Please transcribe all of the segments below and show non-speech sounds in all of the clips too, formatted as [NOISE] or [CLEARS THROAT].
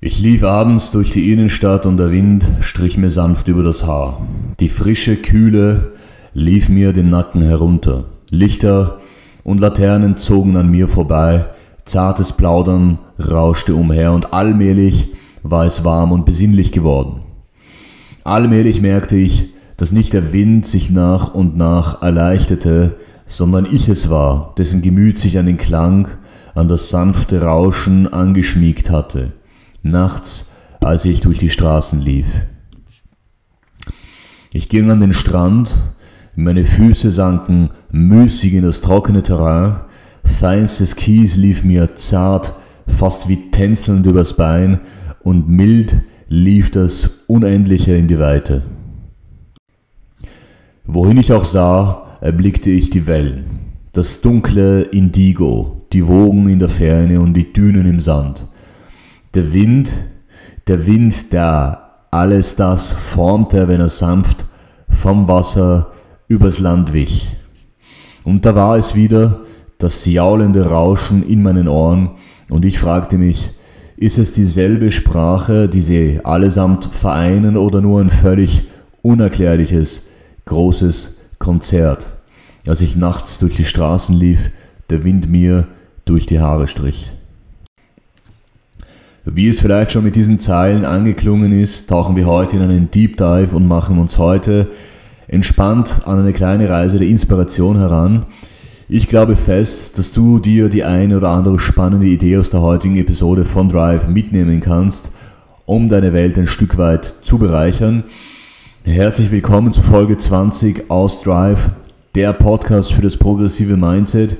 Ich lief abends durch die Innenstadt und der Wind strich mir sanft über das Haar. Die frische Kühle lief mir den Nacken herunter. Lichter und Laternen zogen an mir vorbei, zartes Plaudern rauschte umher und allmählich war es warm und besinnlich geworden. Allmählich merkte ich, dass nicht der Wind sich nach und nach erleichterte, sondern ich es war, dessen Gemüt sich an den Klang, an das sanfte Rauschen angeschmiegt hatte nachts, als ich durch die Straßen lief. Ich ging an den Strand, meine Füße sanken müßig in das trockene Terrain, feinstes Kies lief mir zart, fast wie tänzelnd übers Bein, und mild lief das Unendliche in die Weite. Wohin ich auch sah, erblickte ich die Wellen, das dunkle Indigo, die Wogen in der Ferne und die Dünen im Sand der Wind, der Wind, der alles das formte, wenn er sanft vom Wasser übers Land wich. Und da war es wieder, das jaulende Rauschen in meinen Ohren, und ich fragte mich, ist es dieselbe Sprache, die sie allesamt vereinen oder nur ein völlig unerklärliches, großes Konzert? Als ich nachts durch die Straßen lief, der Wind mir durch die Haare strich. Wie es vielleicht schon mit diesen Zeilen angeklungen ist, tauchen wir heute in einen Deep Dive und machen uns heute entspannt an eine kleine Reise der Inspiration heran. Ich glaube fest, dass du dir die eine oder andere spannende Idee aus der heutigen Episode von Drive mitnehmen kannst, um deine Welt ein Stück weit zu bereichern. Herzlich willkommen zu Folge 20 aus Drive, der Podcast für das progressive Mindset.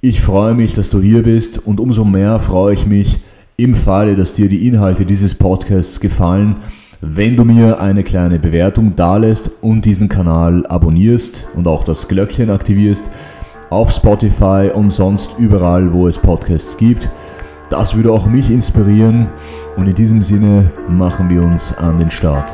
Ich freue mich, dass du hier bist und umso mehr freue ich mich, im Falle, dass dir die Inhalte dieses Podcasts gefallen, wenn du mir eine kleine Bewertung dalässt und diesen Kanal abonnierst und auch das Glöckchen aktivierst auf Spotify und sonst überall, wo es Podcasts gibt. Das würde auch mich inspirieren und in diesem Sinne machen wir uns an den Start.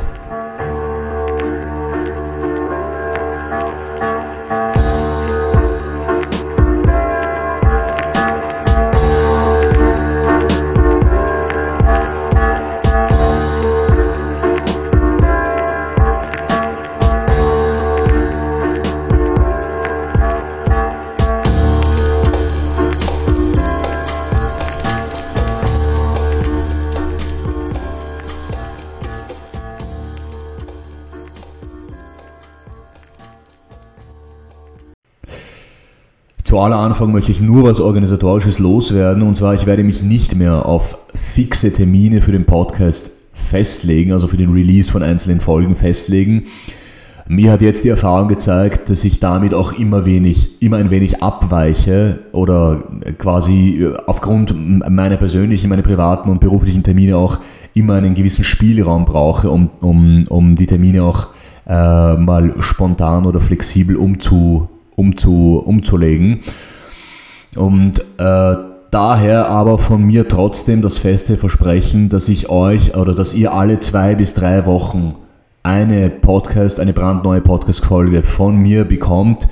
Anfang möchte ich nur was Organisatorisches loswerden und zwar, ich werde mich nicht mehr auf fixe Termine für den Podcast festlegen, also für den Release von einzelnen Folgen festlegen. Mir hat jetzt die Erfahrung gezeigt, dass ich damit auch immer wenig, immer ein wenig abweiche oder quasi aufgrund meiner persönlichen, meiner privaten und beruflichen Termine auch immer einen gewissen Spielraum brauche, um, um, um die Termine auch äh, mal spontan oder flexibel umzu, umzu, umzulegen. Und äh, daher aber von mir trotzdem das feste Versprechen, dass ich euch oder dass ihr alle zwei bis drei Wochen eine Podcast, eine brandneue Podcast-Folge von mir bekommt.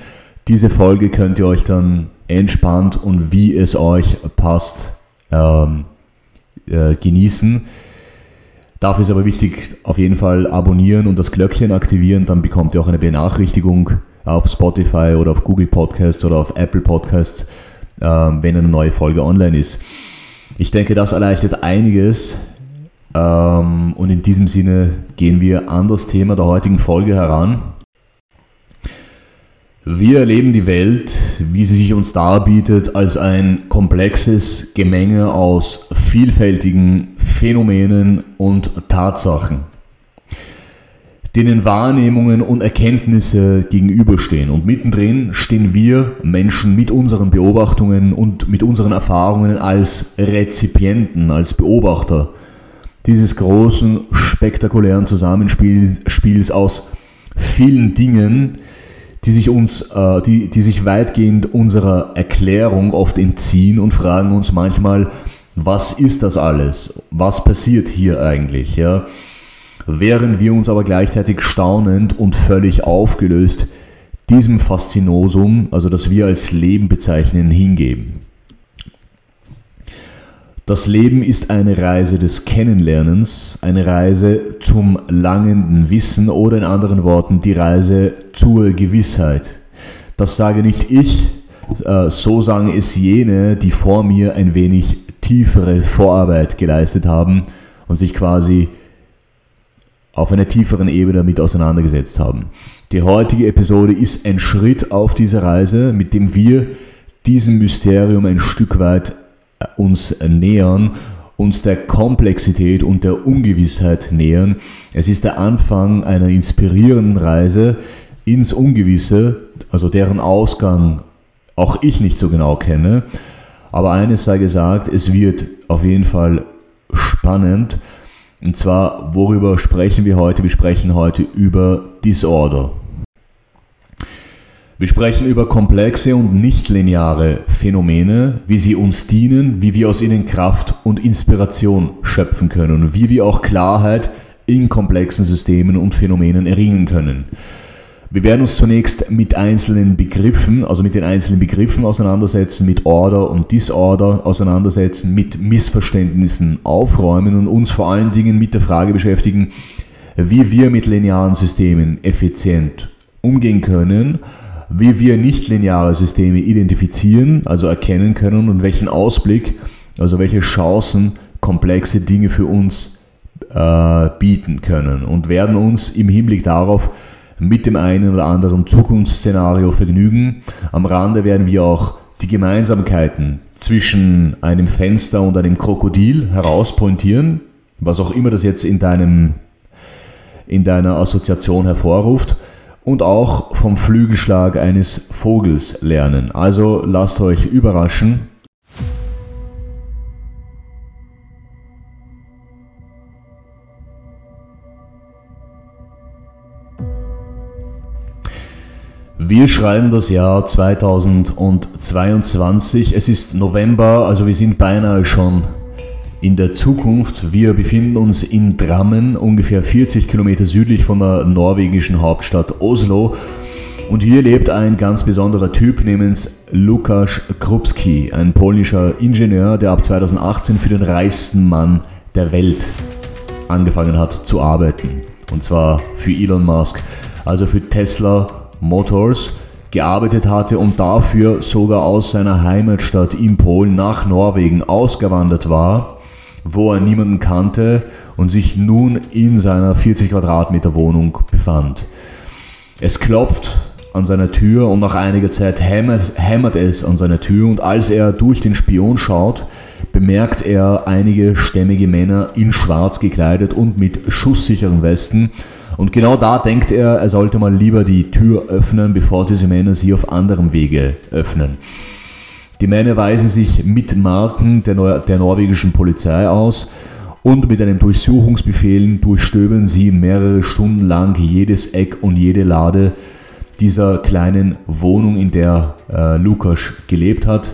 Diese Folge könnt ihr euch dann entspannt und wie es euch passt ähm, äh, genießen. Dafür ist aber wichtig, auf jeden Fall abonnieren und das Glöckchen aktivieren, dann bekommt ihr auch eine Benachrichtigung auf Spotify oder auf Google Podcasts oder auf Apple Podcasts, äh, wenn eine neue Folge online ist. Ich denke, das erleichtert einiges. Ähm, und in diesem Sinne gehen wir an das Thema der heutigen Folge heran. Wir erleben die Welt, wie sie sich uns darbietet, als ein komplexes Gemenge aus vielfältigen Phänomenen und Tatsachen denen Wahrnehmungen und Erkenntnisse gegenüberstehen. Und mittendrin stehen wir Menschen mit unseren Beobachtungen und mit unseren Erfahrungen als Rezipienten, als Beobachter dieses großen, spektakulären Zusammenspiels aus vielen Dingen, die sich uns, äh, die, die sich weitgehend unserer Erklärung oft entziehen und fragen uns manchmal, was ist das alles? Was passiert hier eigentlich? Ja? Während wir uns aber gleichzeitig staunend und völlig aufgelöst diesem Faszinosum, also das wir als Leben bezeichnen, hingeben. Das Leben ist eine Reise des Kennenlernens, eine Reise zum langenden Wissen oder in anderen Worten die Reise zur Gewissheit. Das sage nicht ich, äh, so sagen es jene, die vor mir ein wenig tiefere Vorarbeit geleistet haben und sich quasi auf einer tieferen Ebene damit auseinandergesetzt haben. Die heutige Episode ist ein Schritt auf dieser Reise, mit dem wir diesem Mysterium ein Stück weit uns nähern, uns der Komplexität und der Ungewissheit nähern. Es ist der Anfang einer inspirierenden Reise ins Ungewisse, also deren Ausgang auch ich nicht so genau kenne. Aber eines sei gesagt, es wird auf jeden Fall spannend. Und zwar, worüber sprechen wir heute? Wir sprechen heute über Disorder. Wir sprechen über komplexe und nichtlineare Phänomene, wie sie uns dienen, wie wir aus ihnen Kraft und Inspiration schöpfen können und wie wir auch Klarheit in komplexen Systemen und Phänomenen erringen können. Wir werden uns zunächst mit einzelnen Begriffen, also mit den einzelnen Begriffen auseinandersetzen, mit Order und Disorder auseinandersetzen, mit Missverständnissen aufräumen und uns vor allen Dingen mit der Frage beschäftigen, wie wir mit linearen Systemen effizient umgehen können wie wir nichtlineare Systeme identifizieren, also erkennen können und welchen Ausblick, also welche Chancen komplexe Dinge für uns äh, bieten können und werden uns im Hinblick darauf mit dem einen oder anderen Zukunftsszenario vergnügen. Am Rande werden wir auch die Gemeinsamkeiten zwischen einem Fenster und einem Krokodil herauspointieren, was auch immer das jetzt in, deinem, in deiner Assoziation hervorruft und auch vom Flügelschlag eines Vogels lernen. Also lasst euch überraschen. Wir schreiben das Jahr 2022. Es ist November, also wir sind beinahe schon in der Zukunft. Wir befinden uns in Drammen, ungefähr 40 Kilometer südlich von der norwegischen Hauptstadt Oslo. Und hier lebt ein ganz besonderer Typ namens Lukasz Krupski, ein polnischer Ingenieur, der ab 2018 für den reichsten Mann der Welt angefangen hat zu arbeiten. Und zwar für Elon Musk, also für Tesla Motors gearbeitet hatte und dafür sogar aus seiner Heimatstadt in Polen nach Norwegen ausgewandert war wo er niemanden kannte und sich nun in seiner 40 Quadratmeter Wohnung befand. Es klopft an seiner Tür und nach einiger Zeit hämmert, hämmert es an seiner Tür und als er durch den Spion schaut, bemerkt er einige stämmige Männer in schwarz gekleidet und mit schusssicheren Westen. Und genau da denkt er, er sollte mal lieber die Tür öffnen, bevor diese Männer sie auf anderem Wege öffnen. Die Männer weisen sich mit Marken der, Nor der norwegischen Polizei aus und mit einem Durchsuchungsbefehl durchstöbern sie mehrere Stunden lang jedes Eck und jede Lade dieser kleinen Wohnung, in der äh, Lukas gelebt hat,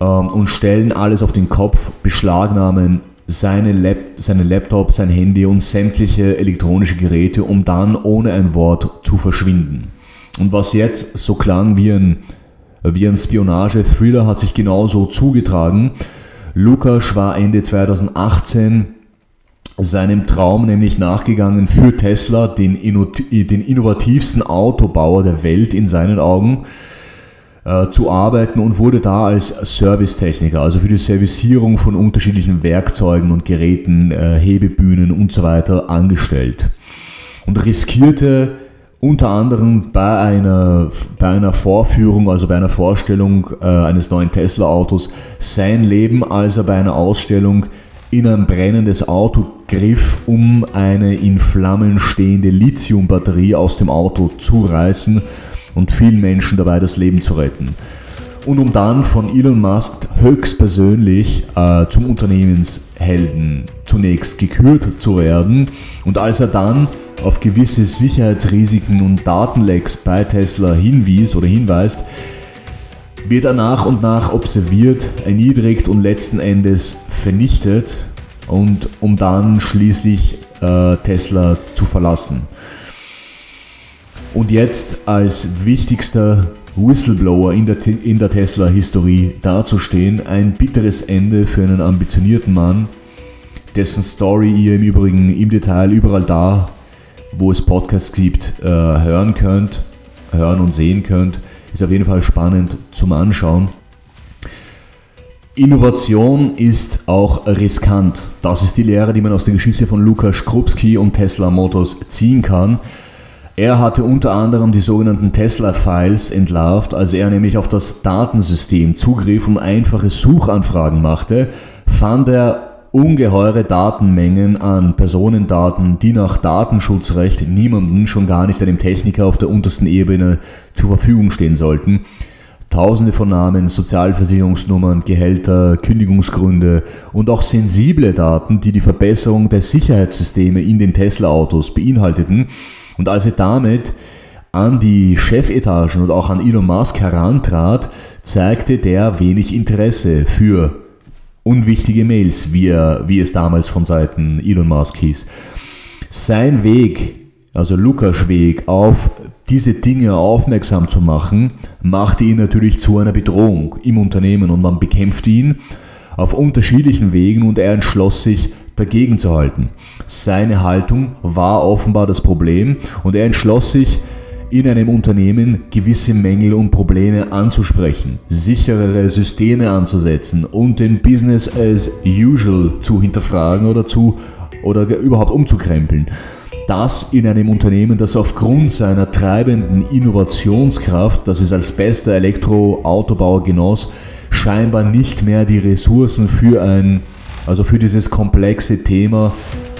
ähm, und stellen alles auf den Kopf, beschlagnahmen seine Lap seinen Laptop, sein Handy und sämtliche elektronische Geräte, um dann ohne ein Wort zu verschwinden. Und was jetzt so klang wie ein wie ein Spionage-Thriller hat sich genauso zugetragen. Lukas war Ende 2018 seinem Traum nämlich nachgegangen, für Tesla, den, den innovativsten Autobauer der Welt in seinen Augen, äh, zu arbeiten und wurde da als Servicetechniker, also für die Servicierung von unterschiedlichen Werkzeugen und Geräten, äh, Hebebühnen und so weiter angestellt. Und riskierte unter anderem bei einer, bei einer Vorführung, also bei einer Vorstellung äh, eines neuen Tesla-Autos, sein Leben, als er bei einer Ausstellung in ein brennendes Auto griff, um eine in Flammen stehende Lithiumbatterie aus dem Auto zu reißen und vielen Menschen dabei das Leben zu retten. Und um dann von Elon Musk höchstpersönlich äh, zum Unternehmenshelden zunächst gekürt zu werden. Und als er dann auf gewisse Sicherheitsrisiken und Datenlecks bei Tesla hinwies oder hinweist, wird er nach und nach observiert, erniedrigt und letzten Endes vernichtet und um dann schließlich äh, Tesla zu verlassen. Und jetzt als wichtigster Whistleblower in der, in der Tesla-Historie dazustehen. Ein bitteres Ende für einen ambitionierten Mann, dessen Story ihr im Übrigen im Detail überall da, wo es Podcasts gibt, äh, hören könnt, hören und sehen könnt. Ist auf jeden Fall spannend zum Anschauen. Innovation ist auch riskant. Das ist die Lehre, die man aus der Geschichte von Lukas Skrupski und Tesla Motors ziehen kann. Er hatte unter anderem die sogenannten Tesla-Files entlarvt, als er nämlich auf das Datensystem zugriff und einfache Suchanfragen machte, fand er ungeheure Datenmengen an Personendaten, die nach Datenschutzrecht niemandem, schon gar nicht einem Techniker auf der untersten Ebene zur Verfügung stehen sollten. Tausende von Namen, Sozialversicherungsnummern, Gehälter, Kündigungsgründe und auch sensible Daten, die die Verbesserung der Sicherheitssysteme in den Tesla-Autos beinhalteten. Und als er damit an die Chefetagen und auch an Elon Musk herantrat, zeigte der wenig Interesse für unwichtige Mails, wie, er, wie es damals von Seiten Elon Musk hieß. Sein Weg, also Lukas Weg, auf diese Dinge aufmerksam zu machen, machte ihn natürlich zu einer Bedrohung im Unternehmen und man bekämpfte ihn auf unterschiedlichen Wegen und er entschloss sich dagegen zu halten. Seine Haltung war offenbar das Problem und er entschloss sich, in einem Unternehmen gewisse Mängel und Probleme anzusprechen, sicherere Systeme anzusetzen und den Business as usual zu hinterfragen oder zu oder überhaupt umzukrempeln. Das in einem Unternehmen, das aufgrund seiner treibenden Innovationskraft, das es als bester Elektroautobauer genoss, scheinbar nicht mehr die Ressourcen für ein, also für dieses komplexe Thema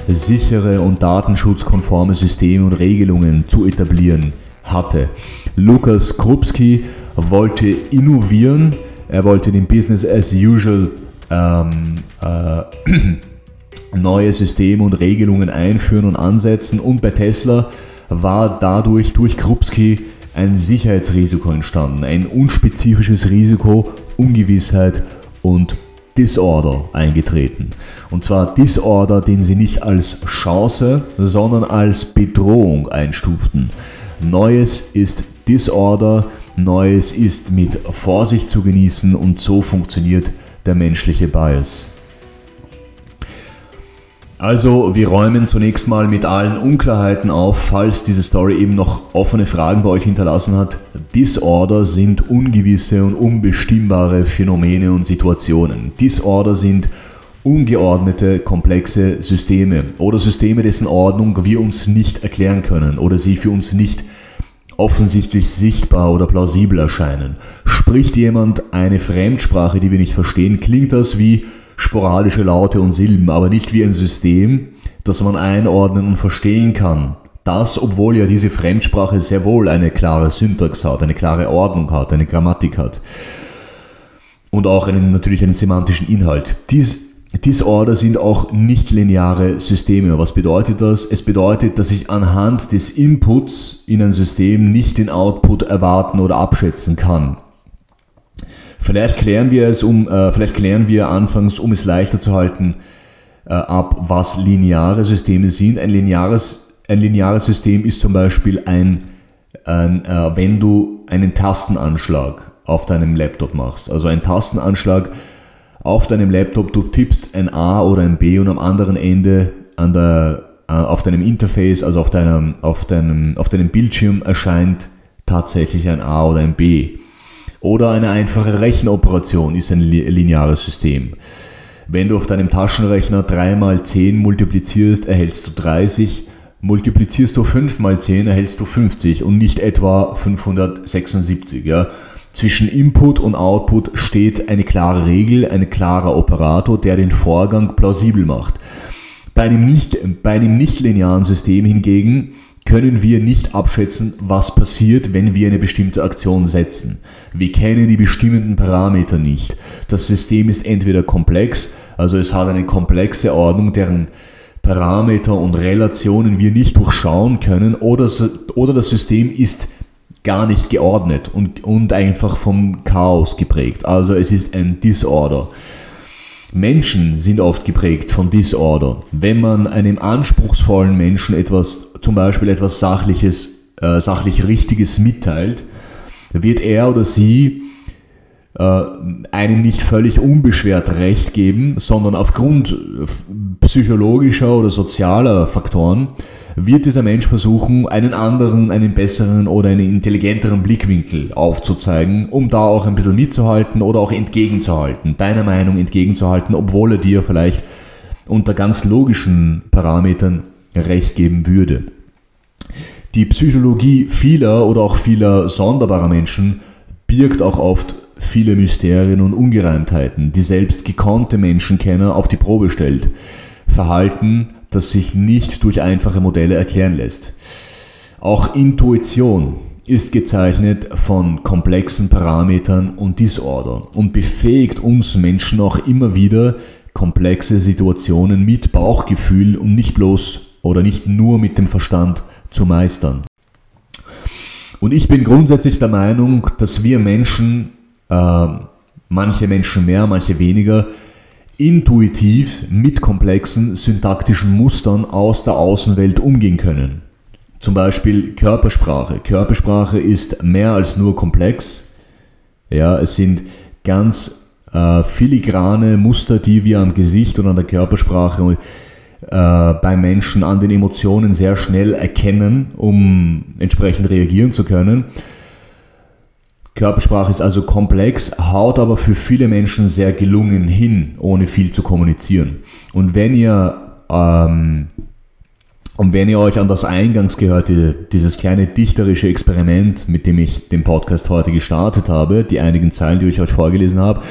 sichere und datenschutzkonforme Systeme und Regelungen zu etablieren hatte. Lukas Krupski wollte innovieren, er wollte den Business as usual ähm, äh, [CLEARS THROAT] neue Systeme und Regelungen einführen und ansetzen und bei Tesla war dadurch durch Krupski ein Sicherheitsrisiko entstanden, ein unspezifisches Risiko, Ungewissheit und Disorder eingetreten. Und zwar Disorder, den sie nicht als Chance, sondern als Bedrohung einstuften. Neues ist Disorder, Neues ist mit Vorsicht zu genießen und so funktioniert der menschliche Bias. Also, wir räumen zunächst mal mit allen Unklarheiten auf, falls diese Story eben noch offene Fragen bei euch hinterlassen hat. Disorder sind ungewisse und unbestimmbare Phänomene und Situationen. Disorder sind ungeordnete, komplexe Systeme oder Systeme, dessen Ordnung wir uns nicht erklären können oder sie für uns nicht offensichtlich sichtbar oder plausibel erscheinen. Spricht jemand eine Fremdsprache, die wir nicht verstehen, klingt das wie sporadische Laute und Silben, aber nicht wie ein System, das man einordnen und verstehen kann. Das, obwohl ja diese Fremdsprache sehr wohl eine klare Syntax hat, eine klare Ordnung hat, eine Grammatik hat. Und auch einen, natürlich einen semantischen Inhalt. Dies Disorder sind auch nicht-lineare Systeme. Was bedeutet das? Es bedeutet, dass ich anhand des Inputs in ein System nicht den Output erwarten oder abschätzen kann. Vielleicht klären wir es um, äh, vielleicht klären wir anfangs, um es leichter zu halten, äh, ab, was lineare Systeme sind. Ein lineares, ein lineares System ist zum Beispiel ein, ein äh, wenn du einen Tastenanschlag auf deinem Laptop machst. Also ein Tastenanschlag auf deinem Laptop, du tippst ein A oder ein B und am anderen Ende an der, äh, auf deinem Interface, also auf deinem, auf, deinem, auf deinem Bildschirm erscheint tatsächlich ein A oder ein B. Oder eine einfache Rechenoperation ist ein lineares System. Wenn du auf deinem Taschenrechner 3 mal 10 multiplizierst, erhältst du 30. Multiplizierst du 5 mal 10, erhältst du 50 und nicht etwa 576. Ja? Zwischen Input und Output steht eine klare Regel, ein klarer Operator, der den Vorgang plausibel macht. Bei einem nicht, bei einem nicht linearen System hingegen können wir nicht abschätzen, was passiert, wenn wir eine bestimmte Aktion setzen. Wir kennen die bestimmenden Parameter nicht. Das System ist entweder komplex, also es hat eine komplexe Ordnung, deren Parameter und Relationen wir nicht durchschauen können, oder, oder das System ist gar nicht geordnet und, und einfach vom Chaos geprägt. Also es ist ein Disorder. Menschen sind oft geprägt von Disorder. Wenn man einem anspruchsvollen Menschen etwas, zum Beispiel etwas Sachliches, äh, sachlich Richtiges mitteilt, wird er oder sie einem nicht völlig unbeschwert Recht geben, sondern aufgrund psychologischer oder sozialer Faktoren wird dieser Mensch versuchen, einen anderen, einen besseren oder einen intelligenteren Blickwinkel aufzuzeigen, um da auch ein bisschen mitzuhalten oder auch entgegenzuhalten, deiner Meinung entgegenzuhalten, obwohl er dir vielleicht unter ganz logischen Parametern Recht geben würde. Die Psychologie vieler oder auch vieler sonderbarer Menschen birgt auch oft viele Mysterien und Ungereimtheiten, die selbst gekonnte Menschenkenner auf die Probe stellt. Verhalten, das sich nicht durch einfache Modelle erklären lässt. Auch Intuition ist gezeichnet von komplexen Parametern und Disorder und befähigt uns Menschen auch immer wieder, komplexe Situationen mit Bauchgefühl und nicht bloß oder nicht nur mit dem Verstand zu meistern. Und ich bin grundsätzlich der Meinung, dass wir Menschen, äh, manche Menschen mehr, manche weniger, intuitiv mit komplexen syntaktischen Mustern aus der Außenwelt umgehen können. Zum Beispiel Körpersprache. Körpersprache ist mehr als nur komplex. Ja, es sind ganz äh, filigrane Muster, die wir am Gesicht und an der Körpersprache äh, bei Menschen an den Emotionen sehr schnell erkennen, um entsprechend reagieren zu können. Körpersprache ist also komplex, haut aber für viele Menschen sehr gelungen hin, ohne viel zu kommunizieren. Und wenn ihr, ähm, und wenn ihr euch an das eingangs gehörte, dieses kleine dichterische Experiment, mit dem ich den Podcast heute gestartet habe, die einigen Zeilen, die ich euch vorgelesen habe,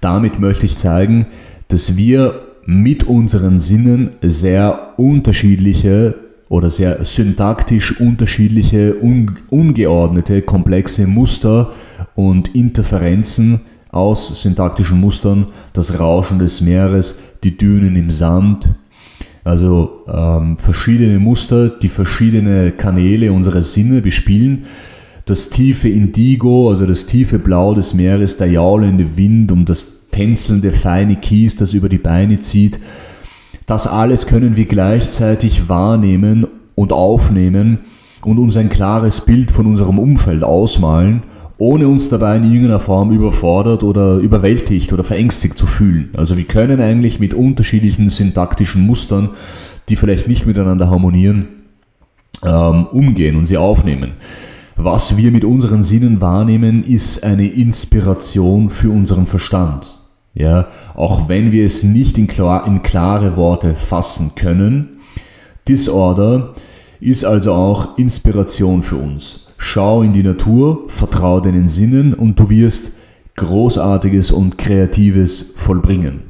damit möchte ich zeigen, dass wir mit unseren Sinnen sehr unterschiedliche oder sehr syntaktisch unterschiedliche, un ungeordnete, komplexe Muster und Interferenzen aus syntaktischen Mustern, das Rauschen des Meeres, die Dünen im Sand, also ähm, verschiedene Muster, die verschiedene Kanäle unserer Sinne bespielen. Das tiefe Indigo, also das tiefe Blau des Meeres, der jaulende Wind um das tänzelnde feine Kies, das über die Beine zieht, das alles können wir gleichzeitig wahrnehmen und aufnehmen und uns ein klares Bild von unserem Umfeld ausmalen, ohne uns dabei in irgendeiner Form überfordert oder überwältigt oder verängstigt zu fühlen. Also wir können eigentlich mit unterschiedlichen syntaktischen Mustern, die vielleicht nicht miteinander harmonieren, ähm, umgehen und sie aufnehmen. Was wir mit unseren Sinnen wahrnehmen, ist eine Inspiration für unseren Verstand. Ja, auch wenn wir es nicht in, klar, in klare Worte fassen können. Disorder ist also auch Inspiration für uns. Schau in die Natur, vertraue deinen Sinnen und du wirst Großartiges und Kreatives vollbringen.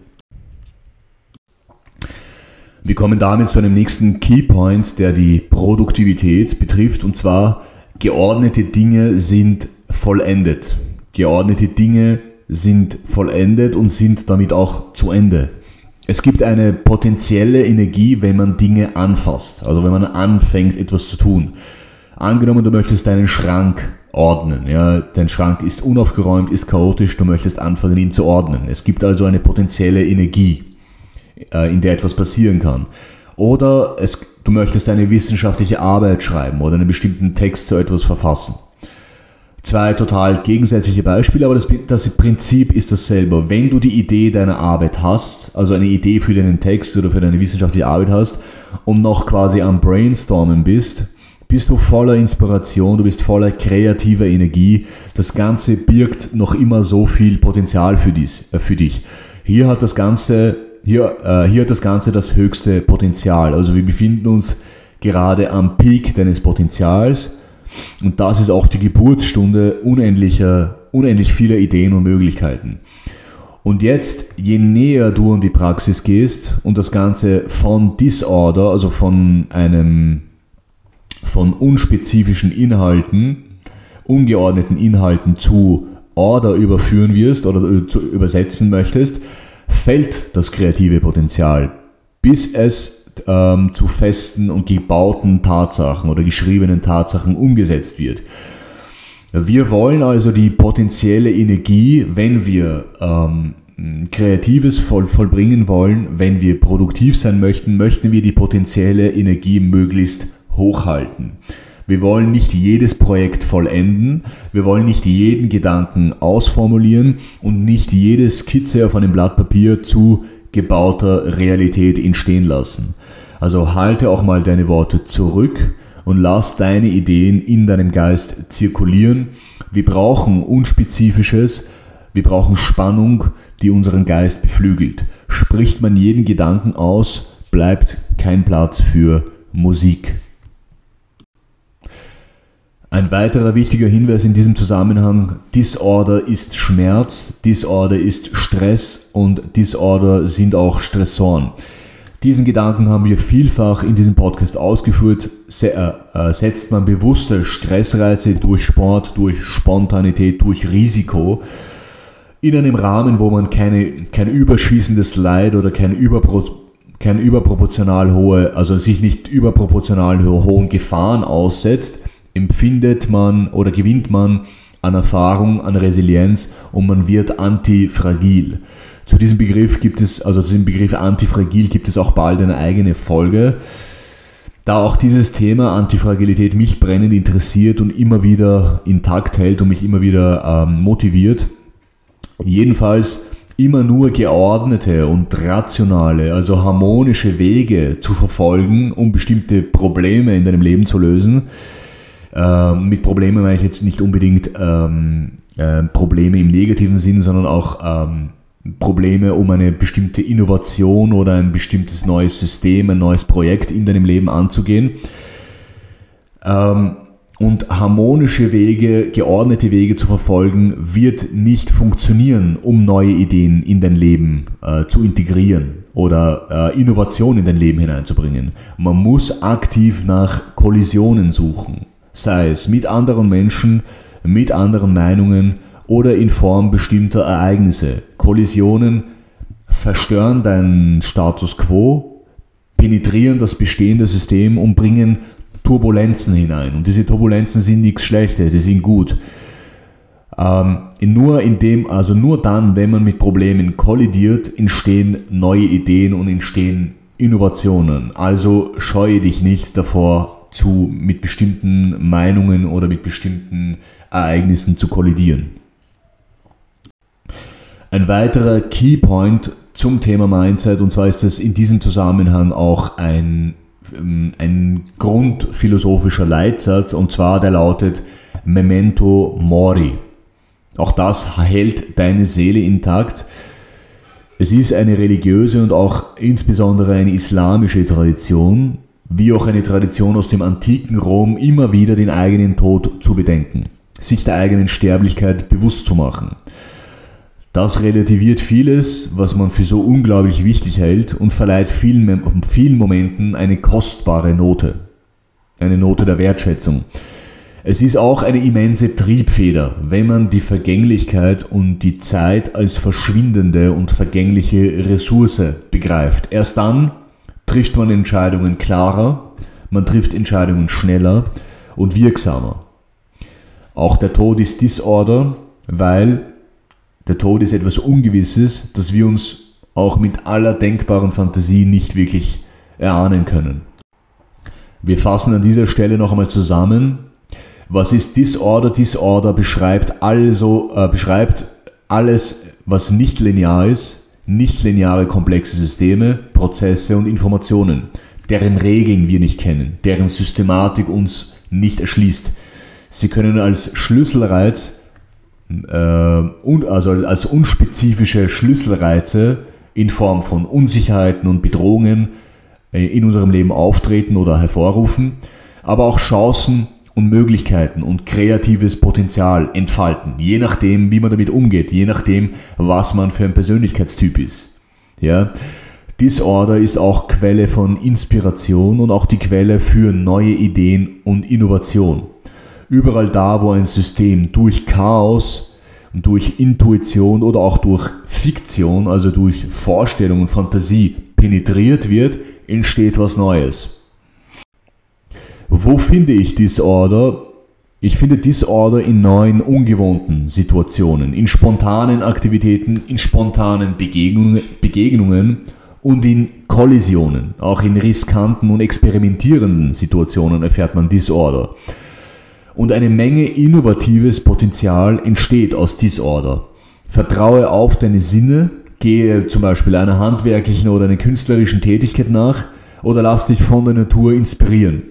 Wir kommen damit zu einem nächsten Keypoint, der die Produktivität betrifft, und zwar geordnete Dinge sind vollendet. Geordnete Dinge sind vollendet und sind damit auch zu Ende. Es gibt eine potenzielle Energie, wenn man Dinge anfasst, also wenn man anfängt, etwas zu tun. Angenommen, du möchtest deinen Schrank ordnen. Ja, dein Schrank ist unaufgeräumt, ist chaotisch, du möchtest anfangen, ihn zu ordnen. Es gibt also eine potenzielle Energie, äh, in der etwas passieren kann. Oder es, du möchtest eine wissenschaftliche Arbeit schreiben oder einen bestimmten Text zu etwas verfassen zwei total gegensätzliche Beispiele, aber das, das, Prinzip ist dasselbe. Wenn du die Idee deiner Arbeit hast, also eine Idee für deinen Text oder für deine wissenschaftliche Arbeit hast und noch quasi am Brainstormen bist, bist du voller Inspiration, du bist voller kreativer Energie. Das Ganze birgt noch immer so viel Potenzial für, dies, äh, für dich. Hier hat das Ganze, hier, äh, hier hat das Ganze das höchste Potenzial. Also wir befinden uns gerade am Peak deines Potenzials und das ist auch die Geburtsstunde unendlicher, unendlich vieler Ideen und Möglichkeiten. Und jetzt, je näher du in die Praxis gehst und das Ganze von Disorder, also von einem, von unspezifischen Inhalten, ungeordneten Inhalten zu Order überführen wirst oder zu übersetzen möchtest, fällt das kreative Potenzial, bis es ähm, zu festen und gebauten Tatsachen oder geschriebenen Tatsachen umgesetzt wird. Wir wollen also die potenzielle Energie, wenn wir ähm, Kreatives voll, vollbringen wollen, wenn wir produktiv sein möchten, möchten wir die potenzielle Energie möglichst hochhalten. Wir wollen nicht jedes Projekt vollenden, wir wollen nicht jeden Gedanken ausformulieren und nicht jede Skizze auf einem Blatt Papier zu gebauter Realität entstehen lassen. Also halte auch mal deine Worte zurück und lass deine Ideen in deinem Geist zirkulieren. Wir brauchen Unspezifisches, wir brauchen Spannung, die unseren Geist beflügelt. Spricht man jeden Gedanken aus, bleibt kein Platz für Musik. Ein weiterer wichtiger Hinweis in diesem Zusammenhang, Disorder ist Schmerz, Disorder ist Stress und Disorder sind auch Stressoren. Diesen Gedanken haben wir vielfach in diesem Podcast ausgeführt. Äh, äh, setzt man bewusste Stressreize durch Sport, durch Spontanität, durch Risiko in einem Rahmen, wo man keine, kein überschießendes Leid oder kein, überpro, kein überproportional hohe, also sich nicht überproportional hohen Gefahren aussetzt, empfindet man oder gewinnt man an Erfahrung, an Resilienz und man wird antifragil. Zu diesem Begriff gibt es, also zu diesem Begriff antifragil gibt es auch bald eine eigene Folge. Da auch dieses Thema Antifragilität mich brennend interessiert und immer wieder intakt hält und mich immer wieder ähm, motiviert. Jedenfalls immer nur geordnete und rationale, also harmonische Wege zu verfolgen, um bestimmte Probleme in deinem Leben zu lösen ähm, mit Problemen meine ich jetzt nicht unbedingt ähm, äh, Probleme im negativen Sinn, sondern auch ähm, Probleme, um eine bestimmte Innovation oder ein bestimmtes neues System, ein neues Projekt in deinem Leben anzugehen. Ähm, und harmonische Wege, geordnete Wege zu verfolgen, wird nicht funktionieren, um neue Ideen in dein Leben äh, zu integrieren oder äh, Innovation in dein Leben hineinzubringen. Man muss aktiv nach Kollisionen suchen sei es mit anderen Menschen, mit anderen Meinungen oder in Form bestimmter Ereignisse. Kollisionen verstören deinen Status quo, penetrieren das bestehende System und bringen Turbulenzen hinein. Und diese Turbulenzen sind nichts Schlechtes, die sind gut. Ähm, nur in dem, also nur dann, wenn man mit Problemen kollidiert, entstehen neue Ideen und entstehen Innovationen. Also scheue dich nicht davor, zu, mit bestimmten Meinungen oder mit bestimmten Ereignissen zu kollidieren. Ein weiterer Keypoint zum Thema Mindset, und zwar ist es in diesem Zusammenhang auch ein, ähm, ein grundphilosophischer Leitsatz, und zwar der lautet Memento Mori. Auch das hält deine Seele intakt. Es ist eine religiöse und auch insbesondere eine islamische Tradition, wie auch eine Tradition aus dem antiken Rom, immer wieder den eigenen Tod zu bedenken, sich der eigenen Sterblichkeit bewusst zu machen. Das relativiert vieles, was man für so unglaublich wichtig hält und verleiht vielen, vielen Momenten eine kostbare Note, eine Note der Wertschätzung. Es ist auch eine immense Triebfeder, wenn man die Vergänglichkeit und die Zeit als verschwindende und vergängliche Ressource begreift. Erst dann trifft man Entscheidungen klarer, man trifft Entscheidungen schneller und wirksamer. Auch der Tod ist Disorder, weil der Tod ist etwas Ungewisses, das wir uns auch mit aller denkbaren Fantasie nicht wirklich erahnen können. Wir fassen an dieser Stelle noch einmal zusammen. Was ist Disorder? Disorder beschreibt also äh, beschreibt alles, was nicht linear ist, nichtlineare komplexe Systeme, Prozesse und Informationen, deren Regeln wir nicht kennen, deren Systematik uns nicht erschließt. Sie können als Schlüsselreiz, äh, also als unspezifische Schlüsselreize in Form von Unsicherheiten und Bedrohungen äh, in unserem Leben auftreten oder hervorrufen, aber auch Chancen und Möglichkeiten und kreatives Potenzial entfalten, je nachdem, wie man damit umgeht, je nachdem, was man für ein Persönlichkeitstyp ist. Ja? Disorder ist auch Quelle von Inspiration und auch die Quelle für neue Ideen und Innovation. Überall da, wo ein System durch Chaos, durch Intuition oder auch durch Fiktion, also durch Vorstellung und Fantasie penetriert wird, entsteht was Neues. Wo finde ich Disorder? Ich finde Disorder in neuen, ungewohnten Situationen, in spontanen Aktivitäten, in spontanen Begegnungen, Begegnungen und in Kollisionen, auch in riskanten und experimentierenden Situationen erfährt man Disorder. Und eine Menge innovatives Potenzial entsteht aus Disorder. Vertraue auf deine Sinne, gehe zum Beispiel einer handwerklichen oder einer künstlerischen Tätigkeit nach oder lass dich von der Natur inspirieren.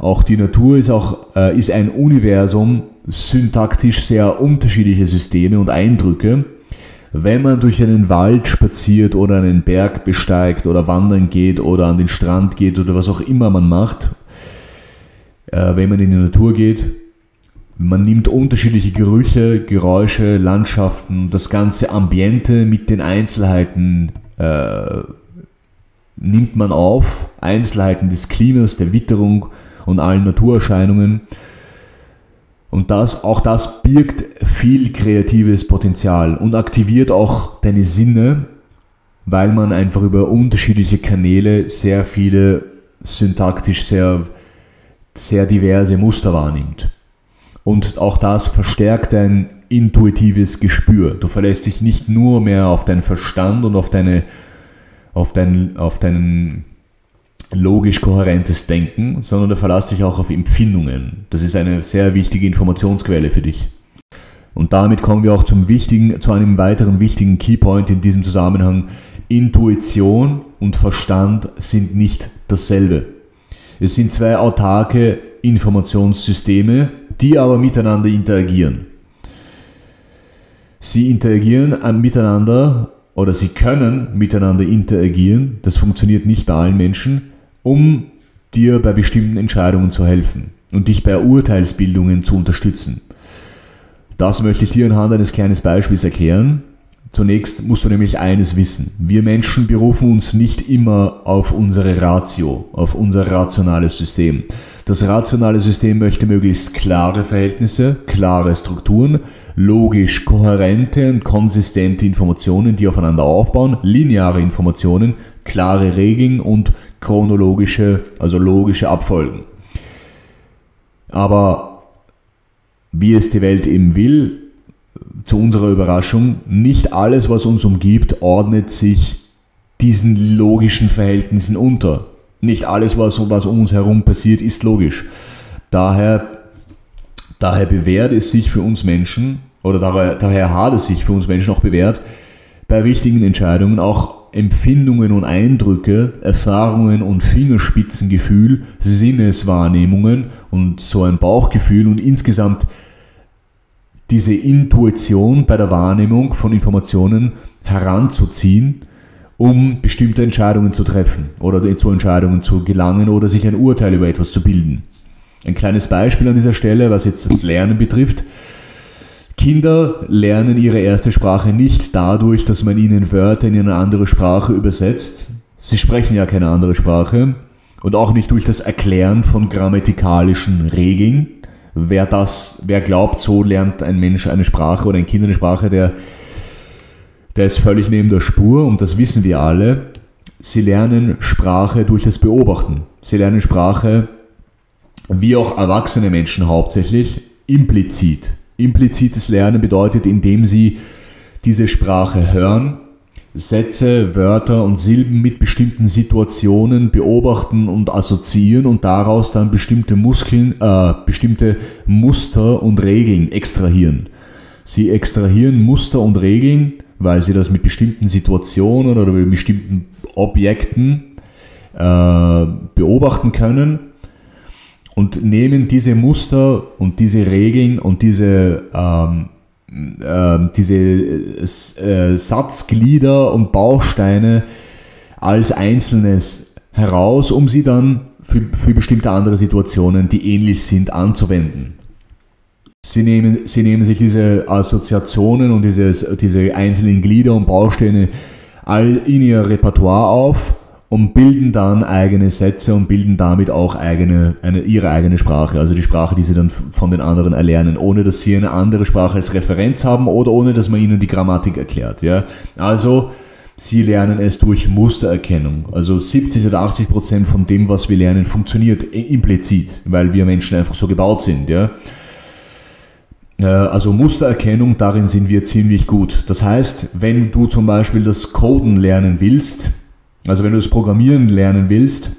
Auch die Natur ist, auch, äh, ist ein Universum, syntaktisch sehr unterschiedliche Systeme und Eindrücke. Wenn man durch einen Wald spaziert oder einen Berg besteigt oder wandern geht oder an den Strand geht oder was auch immer man macht, äh, wenn man in die Natur geht, man nimmt unterschiedliche Gerüche, Geräusche, Landschaften, das ganze Ambiente mit den Einzelheiten äh, nimmt man auf, Einzelheiten des Klimas, der Witterung und allen Naturerscheinungen. Und das, auch das birgt viel kreatives Potenzial und aktiviert auch deine Sinne, weil man einfach über unterschiedliche Kanäle sehr viele syntaktisch sehr, sehr diverse Muster wahrnimmt. Und auch das verstärkt dein intuitives Gespür. Du verlässt dich nicht nur mehr auf deinen Verstand und auf, deine, auf, dein, auf deinen logisch kohärentes Denken, sondern du verlässt dich auch auf Empfindungen. Das ist eine sehr wichtige Informationsquelle für dich. Und damit kommen wir auch zum wichtigen, zu einem weiteren wichtigen Keypoint in diesem Zusammenhang. Intuition und Verstand sind nicht dasselbe. Es sind zwei autarke Informationssysteme, die aber miteinander interagieren. Sie interagieren miteinander oder sie können miteinander interagieren. Das funktioniert nicht bei allen Menschen, um dir bei bestimmten Entscheidungen zu helfen und dich bei Urteilsbildungen zu unterstützen. Das möchte ich dir anhand eines kleinen Beispiels erklären. Zunächst musst du nämlich eines wissen. Wir Menschen berufen uns nicht immer auf unsere Ratio, auf unser rationales System. Das rationale System möchte möglichst klare Verhältnisse, klare Strukturen, logisch kohärente und konsistente Informationen, die aufeinander aufbauen, lineare Informationen, klare Regeln und chronologische, also logische Abfolgen. Aber wie es die Welt eben will, zu unserer Überraschung, nicht alles, was uns umgibt, ordnet sich diesen logischen Verhältnissen unter. Nicht alles, was, was um uns herum passiert, ist logisch. Daher, daher bewährt es sich für uns Menschen, oder daher, daher hat es sich für uns Menschen auch bewährt, bei wichtigen Entscheidungen auch Empfindungen und Eindrücke, Erfahrungen und Fingerspitzengefühl, Sinneswahrnehmungen und so ein Bauchgefühl und insgesamt diese Intuition bei der Wahrnehmung von Informationen heranzuziehen, um bestimmte Entscheidungen zu treffen oder zu Entscheidungen zu gelangen oder sich ein Urteil über etwas zu bilden. Ein kleines Beispiel an dieser Stelle, was jetzt das Lernen betrifft. Kinder lernen ihre erste Sprache nicht dadurch, dass man ihnen Wörter in eine andere Sprache übersetzt. Sie sprechen ja keine andere Sprache. Und auch nicht durch das Erklären von grammatikalischen Regeln. Wer das, wer glaubt, so lernt ein Mensch eine Sprache oder ein Kind eine Sprache, der, der ist völlig neben der Spur und das wissen wir alle. Sie lernen Sprache durch das Beobachten. Sie lernen Sprache, wie auch erwachsene Menschen hauptsächlich, implizit. Implizites Lernen bedeutet, indem sie diese Sprache hören, Sätze, Wörter und Silben mit bestimmten Situationen beobachten und assoziieren und daraus dann bestimmte Muskeln, äh, bestimmte Muster und Regeln extrahieren. Sie extrahieren Muster und Regeln, weil sie das mit bestimmten Situationen oder mit bestimmten Objekten äh, beobachten können und nehmen diese Muster und diese Regeln und diese, ähm, äh, diese äh, Satzglieder und Bausteine als Einzelnes heraus, um sie dann für, für bestimmte andere Situationen, die ähnlich sind, anzuwenden. Sie nehmen, sie nehmen sich diese Assoziationen und dieses, diese einzelnen Glieder und Bausteine all in ihr Repertoire auf und bilden dann eigene Sätze und bilden damit auch eigene, eine, ihre eigene Sprache, also die Sprache, die sie dann von den anderen erlernen, ohne dass sie eine andere Sprache als Referenz haben oder ohne dass man ihnen die Grammatik erklärt. Ja? Also sie lernen es durch Mustererkennung. Also 70 oder 80 Prozent von dem, was wir lernen, funktioniert implizit, weil wir Menschen einfach so gebaut sind. Ja? Äh, also Mustererkennung, darin sind wir ziemlich gut. Das heißt, wenn du zum Beispiel das Coden lernen willst, Also wenn du das Programmieren lernen willst,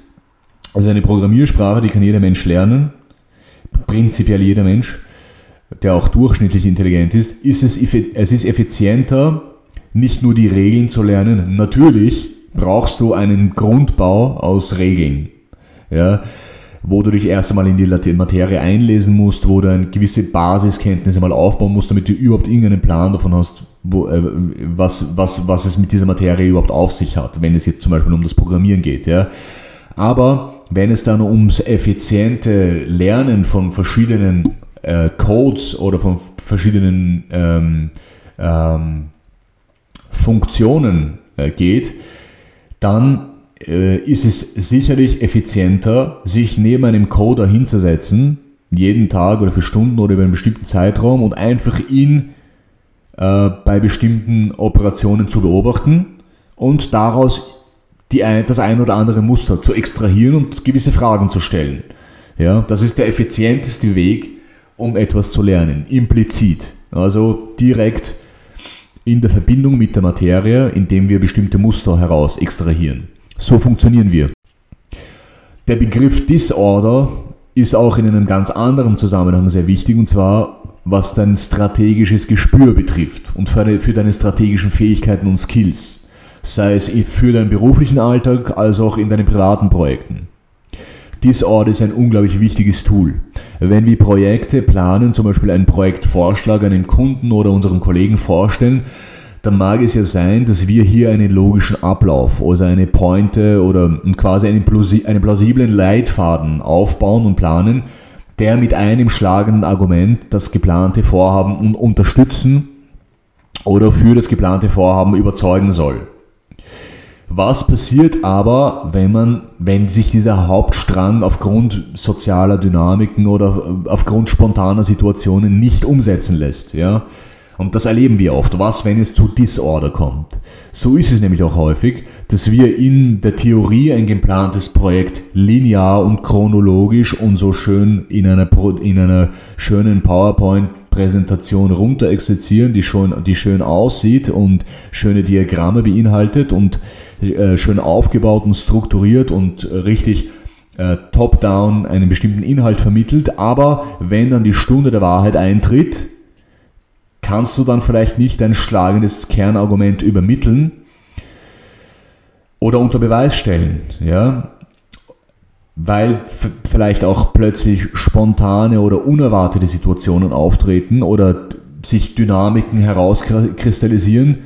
also eine Programmiersprache, die kann jeder Mensch lernen, prinzipiell jeder Mensch, der auch durchschnittlich intelligent ist, ist es, es ist effizienter, nicht nur die Regeln zu lernen. Natürlich brauchst du einen Grundbau aus Regeln. Ja, wo du dich erst einmal in die Materie einlesen musst, wo du eine gewisse Basiskenntnis einmal aufbauen musst, damit du überhaupt irgendeinen Plan davon hast, wo, äh, was, was, was es mit dieser Materie überhaupt auf sich hat, wenn es jetzt zum Beispiel um das Programmieren geht. Ja. Aber wenn es dann ums effiziente Lernen von verschiedenen äh, Codes oder von verschiedenen ähm, ähm, Funktionen äh, geht, dann äh, ist es sicherlich effizienter, sich neben einem Coder hinzusetzen, jeden Tag oder für Stunden oder über einen bestimmten Zeitraum und einfach ihn äh, bei bestimmten Operationen zu beobachten und daraus die ein, das ein oder andere Muster zu extrahieren und gewisse Fragen zu stellen. Ja, das ist der effizienteste Weg, um etwas zu lernen, implizit. Also direkt in der Verbindung mit der Materie, indem wir bestimmte Muster heraus extrahieren. So funktionieren wir. Der Begriff Disorder ist auch in einem ganz anderen Zusammenhang sehr wichtig, und zwar was dein strategisches Gespür betrifft und für, deine strategischen Fähigkeiten und Skills, sei es für deinen beruflichen Alltag als auch in deinen privaten Projekten. Disorder ist ein unglaublich wichtiges Tool. Wenn wir Projekte planen, zum Beispiel einen Projektvorschlag einem Kunden oder unseren Kollegen vorstellen, dann mag es ja sein, dass wir hier einen logischen Ablauf, also eine Pointe oder quasi einen, plausiblen Leitfaden aufbauen und planen, der mit einem schlagenden Argument das geplante Vorhaben unterstützen oder für das geplante Vorhaben überzeugen soll. Was passiert aber, wenn man, wenn sich dieser Hauptstrang aufgrund sozialer Dynamiken oder aufgrund spontaner Situationen nicht umsetzen lässt? Ja? Und das erleben wir oft. Was, wenn es zu Disorder kommt? So ist es nämlich auch häufig, dass wir in der Theorie ein geplantes Projekt linear und chronologisch und so schön in einer, in einer schönen PowerPoint-Präsentation runterexerzieren, die, schon, die schön aussieht und schöne Diagramme beinhaltet und äh, schön aufgebaut und strukturiert und richtig äh, top-down einen bestimmten Inhalt vermittelt. Aber wenn dann die Stunde der Wahrheit eintritt, kannst du dann vielleicht nicht dein schlagendes Kernargument übermitteln oder unter Beweis stellen, ja, weil vielleicht auch plötzlich spontane oder unerwartete Situationen auftreten oder sich Dynamiken herauskristallisieren,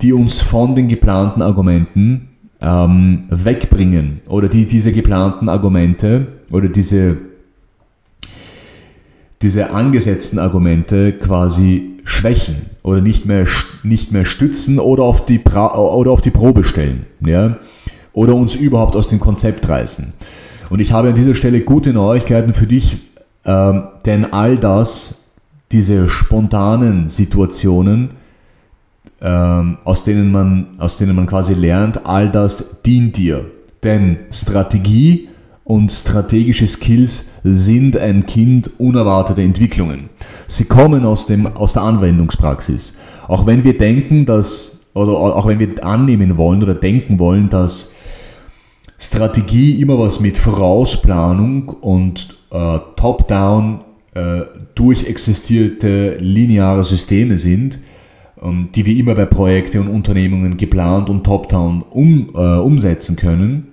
die uns von den geplanten Argumenten ähm, wegbringen oder die diese geplanten Argumente oder diese, diese angesetzten Argumente quasi schwächen oder nicht mehr, nicht mehr stützen oder auf die, pra oder auf die Probe stellen. Ja? Oder uns überhaupt aus dem Konzept reißen. Und ich habe an dieser Stelle gute Neuigkeiten für dich, ähm, denn all das, diese spontanen Situationen, ähm, aus, denen man, aus denen man quasi lernt, all das dient dir. Denn Strategie und strategische Skills sind ein Kind unerwarteter Entwicklungen. Sie kommen aus, dem, aus der Anwendungspraxis. Auch wenn wir denken, dass, oder auch wenn wir annehmen wollen oder denken wollen, dass Strategie immer was mit Vorausplanung und äh, top-down äh, durchexistierte lineare Systeme sind, ähm, die wir immer bei Projekten und Unternehmungen geplant und top-down um, äh, umsetzen können,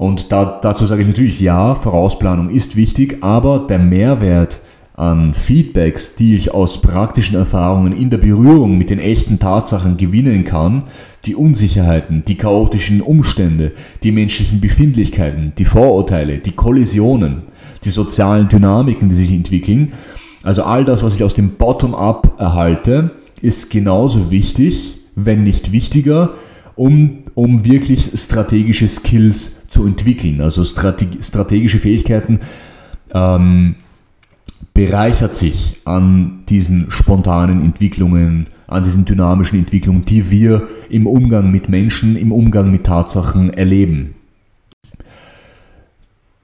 und da, dazu sage ich natürlich, ja, Vorausplanung ist wichtig, aber der Mehrwert an Feedbacks, die ich aus praktischen Erfahrungen in der Berührung mit den echten Tatsachen gewinnen kann, die Unsicherheiten, die chaotischen Umstände, die menschlichen Befindlichkeiten, die Vorurteile, die Kollisionen, die sozialen Dynamiken, die sich entwickeln, also all das, was ich aus dem Bottom-up erhalte, ist genauso wichtig, wenn nicht wichtiger, um, um wirklich strategische Skills zu entwickeln. Also strategische Fähigkeiten ähm, bereichert sich an diesen spontanen Entwicklungen, an diesen dynamischen Entwicklungen, die wir im Umgang mit Menschen, im Umgang mit Tatsachen erleben.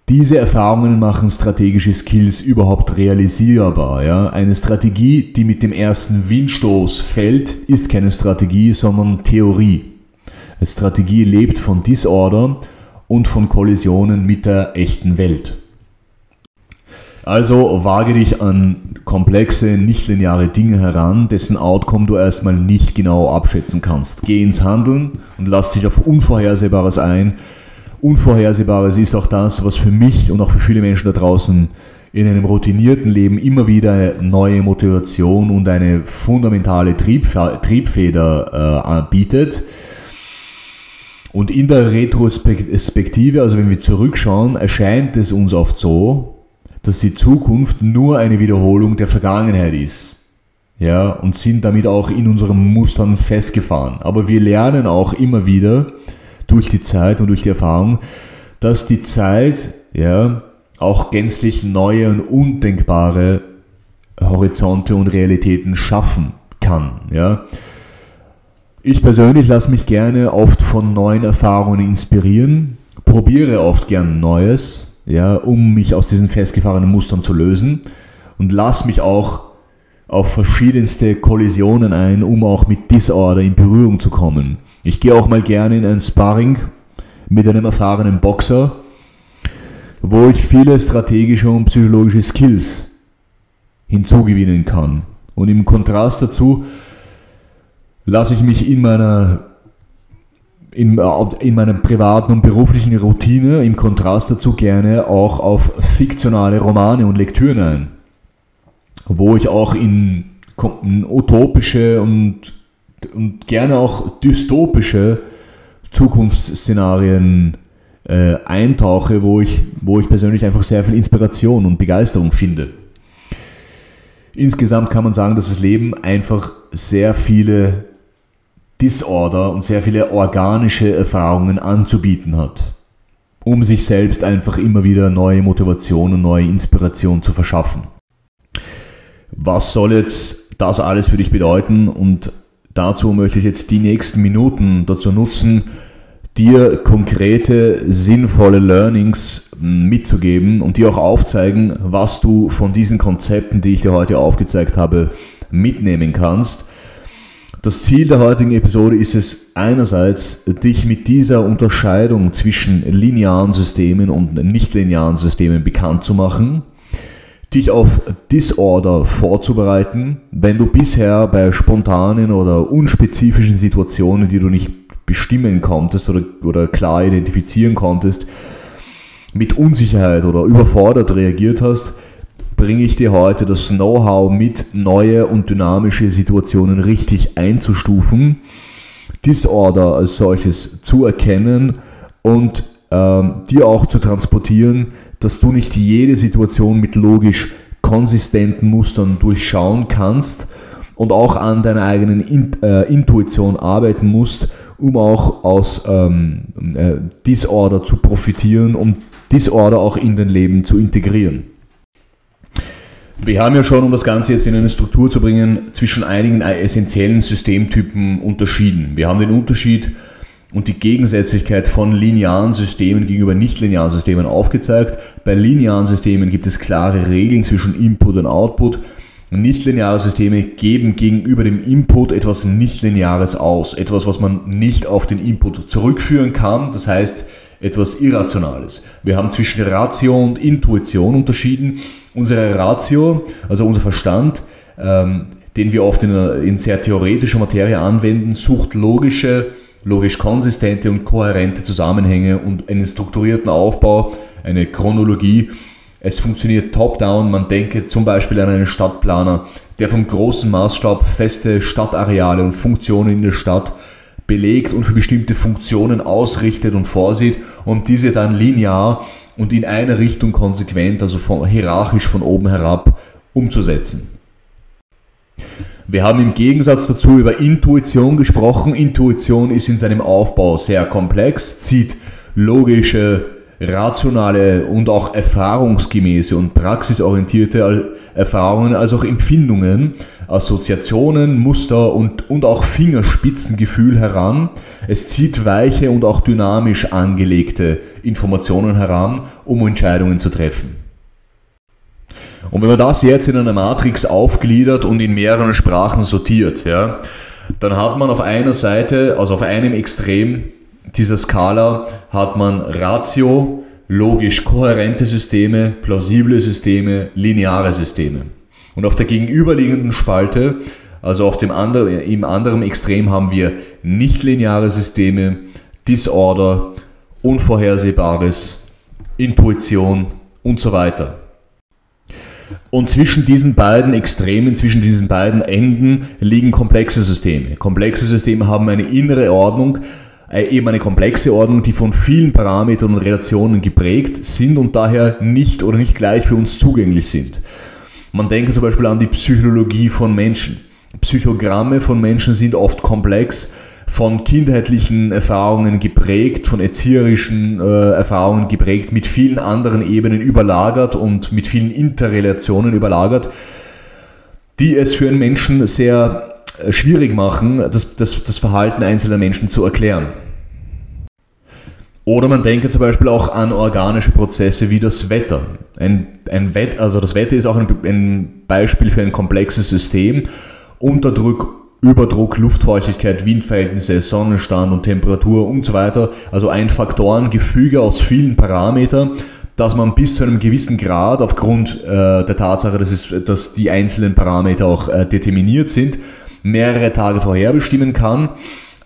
Diese Erfahrungen machen strategische Skills überhaupt realisierbar. Ja? Eine Strategie, die mit dem ersten Windstoß fällt, ist keine Strategie, sondern Theorie. Strategie lebt von Disorder und von Kollisionen mit der echten Welt. Also wage dich an komplexe, nichtlineare Dinge heran, dessen Outcome du erstmal nicht genau abschätzen kannst. Geh ins Handeln und lass dich auf Unvorhersehbares ein. Unvorhersehbares ist auch das, was für mich und auch für viele Menschen da draußen in einem routinierten Leben immer wieder neue Motivation und eine fundamentale Triebfeder äh, bietet. Und in der Retrospektive, also wenn wir zurückschauen, erscheint es uns oft so, dass die Zukunft nur eine Wiederholung der Vergangenheit ist. Ja, und sind damit auch in unseren Mustern festgefahren. Aber wir lernen auch immer wieder durch die Zeit und durch die Erfahrung, dass die Zeit ja, auch gänzlich neue und undenkbare Horizonte und Realitäten schaffen kann. Ja. Ich persönlich lasse mich gerne oft von neuen Erfahrungen inspirieren, probiere oft gern Neues ja, um mich aus diesen festgefahrenen Mustern zu lösen und lass mich auch auf verschiedenste Kollisionen ein, um auch mit Disorder in Berührung zu kommen. Ich gehe auch mal gerne in ein Sparring mit einem erfahrenen Boxer, wo ich viele strategische und psychologische Skills hinzugewinnen kann. Und im Kontrast dazu lasse ich mich in meiner in, in meiner privaten und beruflichen Routine im Kontrast dazu gerne auch auf fiktionale Romane und Lektüren ein, wo ich auch in, in utopische und, und gerne auch dystopische Zukunftsszenarien äh, eintauche, wo ich, wo ich persönlich einfach sehr viel Inspiration und Begeisterung finde. Insgesamt kann man sagen, dass das Leben einfach sehr viele Disorder und sehr viele organische Erfahrungen anzubieten hat, um sich selbst einfach immer wieder neue Motivation und neue Inspiration zu verschaffen. Was soll jetzt das alles für dich bedeuten? Und dazu möchte ich jetzt die nächsten Minuten dazu nutzen, dir konkrete, sinnvolle Learnings mitzugeben und dir auch aufzeigen, was du von diesen Konzepten, die ich dir heute aufgezeigt habe, mitnehmen kannst das Ziel der heutigen Episode ist es einerseits, dich mit dieser Unterscheidung zwischen linearen Systemen und nichtlinearen Systemen bekannt zu machen, dich auf Disorder vorzubereiten, wenn du bisher bei spontanen oder unspezifischen Situationen, die du nicht bestimmen konntest oder, oder klar identifizieren konntest, mit Unsicherheit oder überfordert reagiert hast, bringe ich dir heute das Know-how mit, neue und dynamische Situationen richtig einzustufen, Disorder als solches zu erkennen und ähm, dir auch zu transportieren, dass du nicht jede Situation mit logisch konsistenten Mustern durchschauen kannst und auch an deiner eigenen In äh, Intuition arbeiten musst, um auch aus ähm, äh, Disorder zu profitieren, um Disorder auch in dein Leben zu integrieren. Wir haben ja schon, um das Ganze jetzt in eine Struktur zu bringen, zwischen einigen essentiellen Systemtypen unterschieden. Wir haben den Unterschied und die Gegensätzlichkeit von linearen Systemen gegenüber nichtlinearen Systemen aufgezeigt. Bei linearen Systemen gibt es klare Regeln zwischen Input und Output. Nichtlineare Systeme geben gegenüber dem Input etwas Nichtlineares aus, etwas, was man nicht auf den Input zurückführen kann. Das heißt, etwas Irrationales. Wir haben zwischen Ratio und Intuition unterschieden. Unsere Ratio, also unser Verstand, ähm, den wir oft in, in sehr theoretischer Materie anwenden, sucht logische, logisch konsistente und kohärente Zusammenhänge und einen strukturierten Aufbau, eine Chronologie. Es funktioniert top-down. Man denke zum Beispiel an einen Stadtplaner, der vom großen Maßstab feste Stadtareale und Funktionen in der Stadt belegt und für bestimmte Funktionen ausrichtet und vorsieht und diese dann linear und in eine Richtung konsequent, also von, hierarchisch von oben herab umzusetzen. Wir haben im Gegensatz dazu über Intuition gesprochen. Intuition ist in seinem Aufbau sehr komplex, zieht logische rationale und auch erfahrungsgemäße und praxisorientierte Erfahrungen als auch Empfindungen, Assoziationen, Muster und, und auch Fingerspitzengefühl heran. Es zieht weiche und auch dynamisch angelegte Informationen heran, um Entscheidungen zu treffen. Und wenn man das jetzt in einer Matrix aufgliedert und in mehreren Sprachen sortiert, ja, dann hat man auf einer Seite, also auf einem Extrem dieser Skala, hat man Ratio, logisch kohärente Systeme, plausible Systeme, lineare Systeme. Und auf der gegenüberliegenden Spalte, also auf dem anderen, im anderen Extrem, haben wir nichtlineare Systeme, Disorder, Unvorhersehbares, Intuition und so weiter. Und zwischen diesen beiden Extremen, zwischen diesen beiden Enden liegen komplexe Systeme. Komplexe Systeme haben eine innere Ordnung, eben eine komplexe Ordnung, die von vielen Parametern und Relationen geprägt sind und daher nicht oder nicht gleich für uns zugänglich sind. Man denke zum Beispiel an die Psychologie von Menschen. Psychogramme von Menschen sind oft komplex, von kindheitlichen Erfahrungen geprägt, von erzieherischen äh, Erfahrungen geprägt, mit vielen anderen Ebenen überlagert und mit vielen Interrelationen überlagert, die es für einen Menschen sehr schwierig machen, das, das, das Verhalten einzelner Menschen zu erklären. Oder man denke zum Beispiel auch an organische Prozesse wie das Wetter. Ein, ein Wett, also das Wetter ist auch ein, ein Beispiel für ein komplexes System. Unterdruck, Überdruck, Luftfeuchtigkeit, Windverhältnisse, Sonnenstand und Temperatur und so weiter. Also ein Faktorengefüge aus vielen Parametern, dass man bis zu einem gewissen Grad aufgrund äh, der Tatsache, dass, es, dass die einzelnen Parameter auch äh, determiniert sind, mehrere Tage vorherbestimmen kann.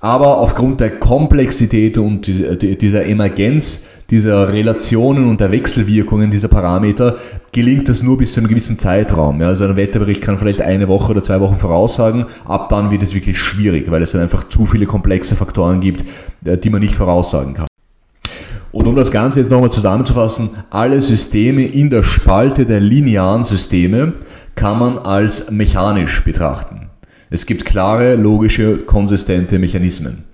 Aber aufgrund der Komplexität und dieser Emergenz dieser Relationen und der Wechselwirkungen dieser Parameter gelingt es nur bis zu einem gewissen Zeitraum. Ja, also ein Wetterbericht kann vielleicht eine Woche oder zwei Wochen voraussagen, ab dann wird es wirklich schwierig, weil es dann einfach zu viele komplexe Faktoren gibt, äh, die man nicht voraussagen kann. Und um das Ganze jetzt nochmal zusammenzufassen, alle Systeme in der Spalte der linearen Systeme kann man als mechanisch betrachten. Es gibt klare, logische, konsistente Mechanismen.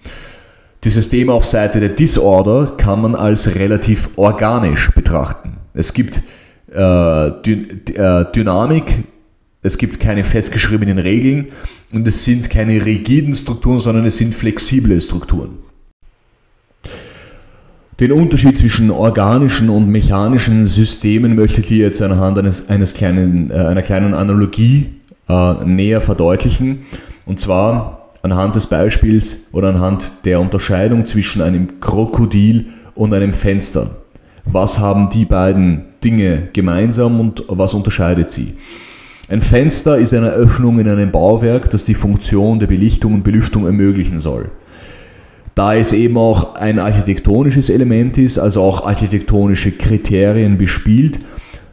Die Systeme auf Seite der Disorder kann man als relativ organisch betrachten. Es gibt äh, Dy äh, Dynamik, es gibt keine festgeschriebenen Regeln und es sind keine rigiden Strukturen, sondern es sind flexible Strukturen. Den Unterschied zwischen organischen und mechanischen Systemen möchte ich dir jetzt anhand eines, eines kleinen, äh, einer kleinen Analogie äh, näher verdeutlichen. Und zwar anhand des Beispiels oder anhand der Unterscheidung zwischen einem Krokodil und einem Fenster. Was haben die beiden Dinge gemeinsam und was unterscheidet sie? Ein Fenster ist eine Öffnung in einem Bauwerk, das die Funktion der Belichtung und Belüftung ermöglichen soll. Da es eben auch ein architektonisches Element ist, also auch architektonische Kriterien bespielt,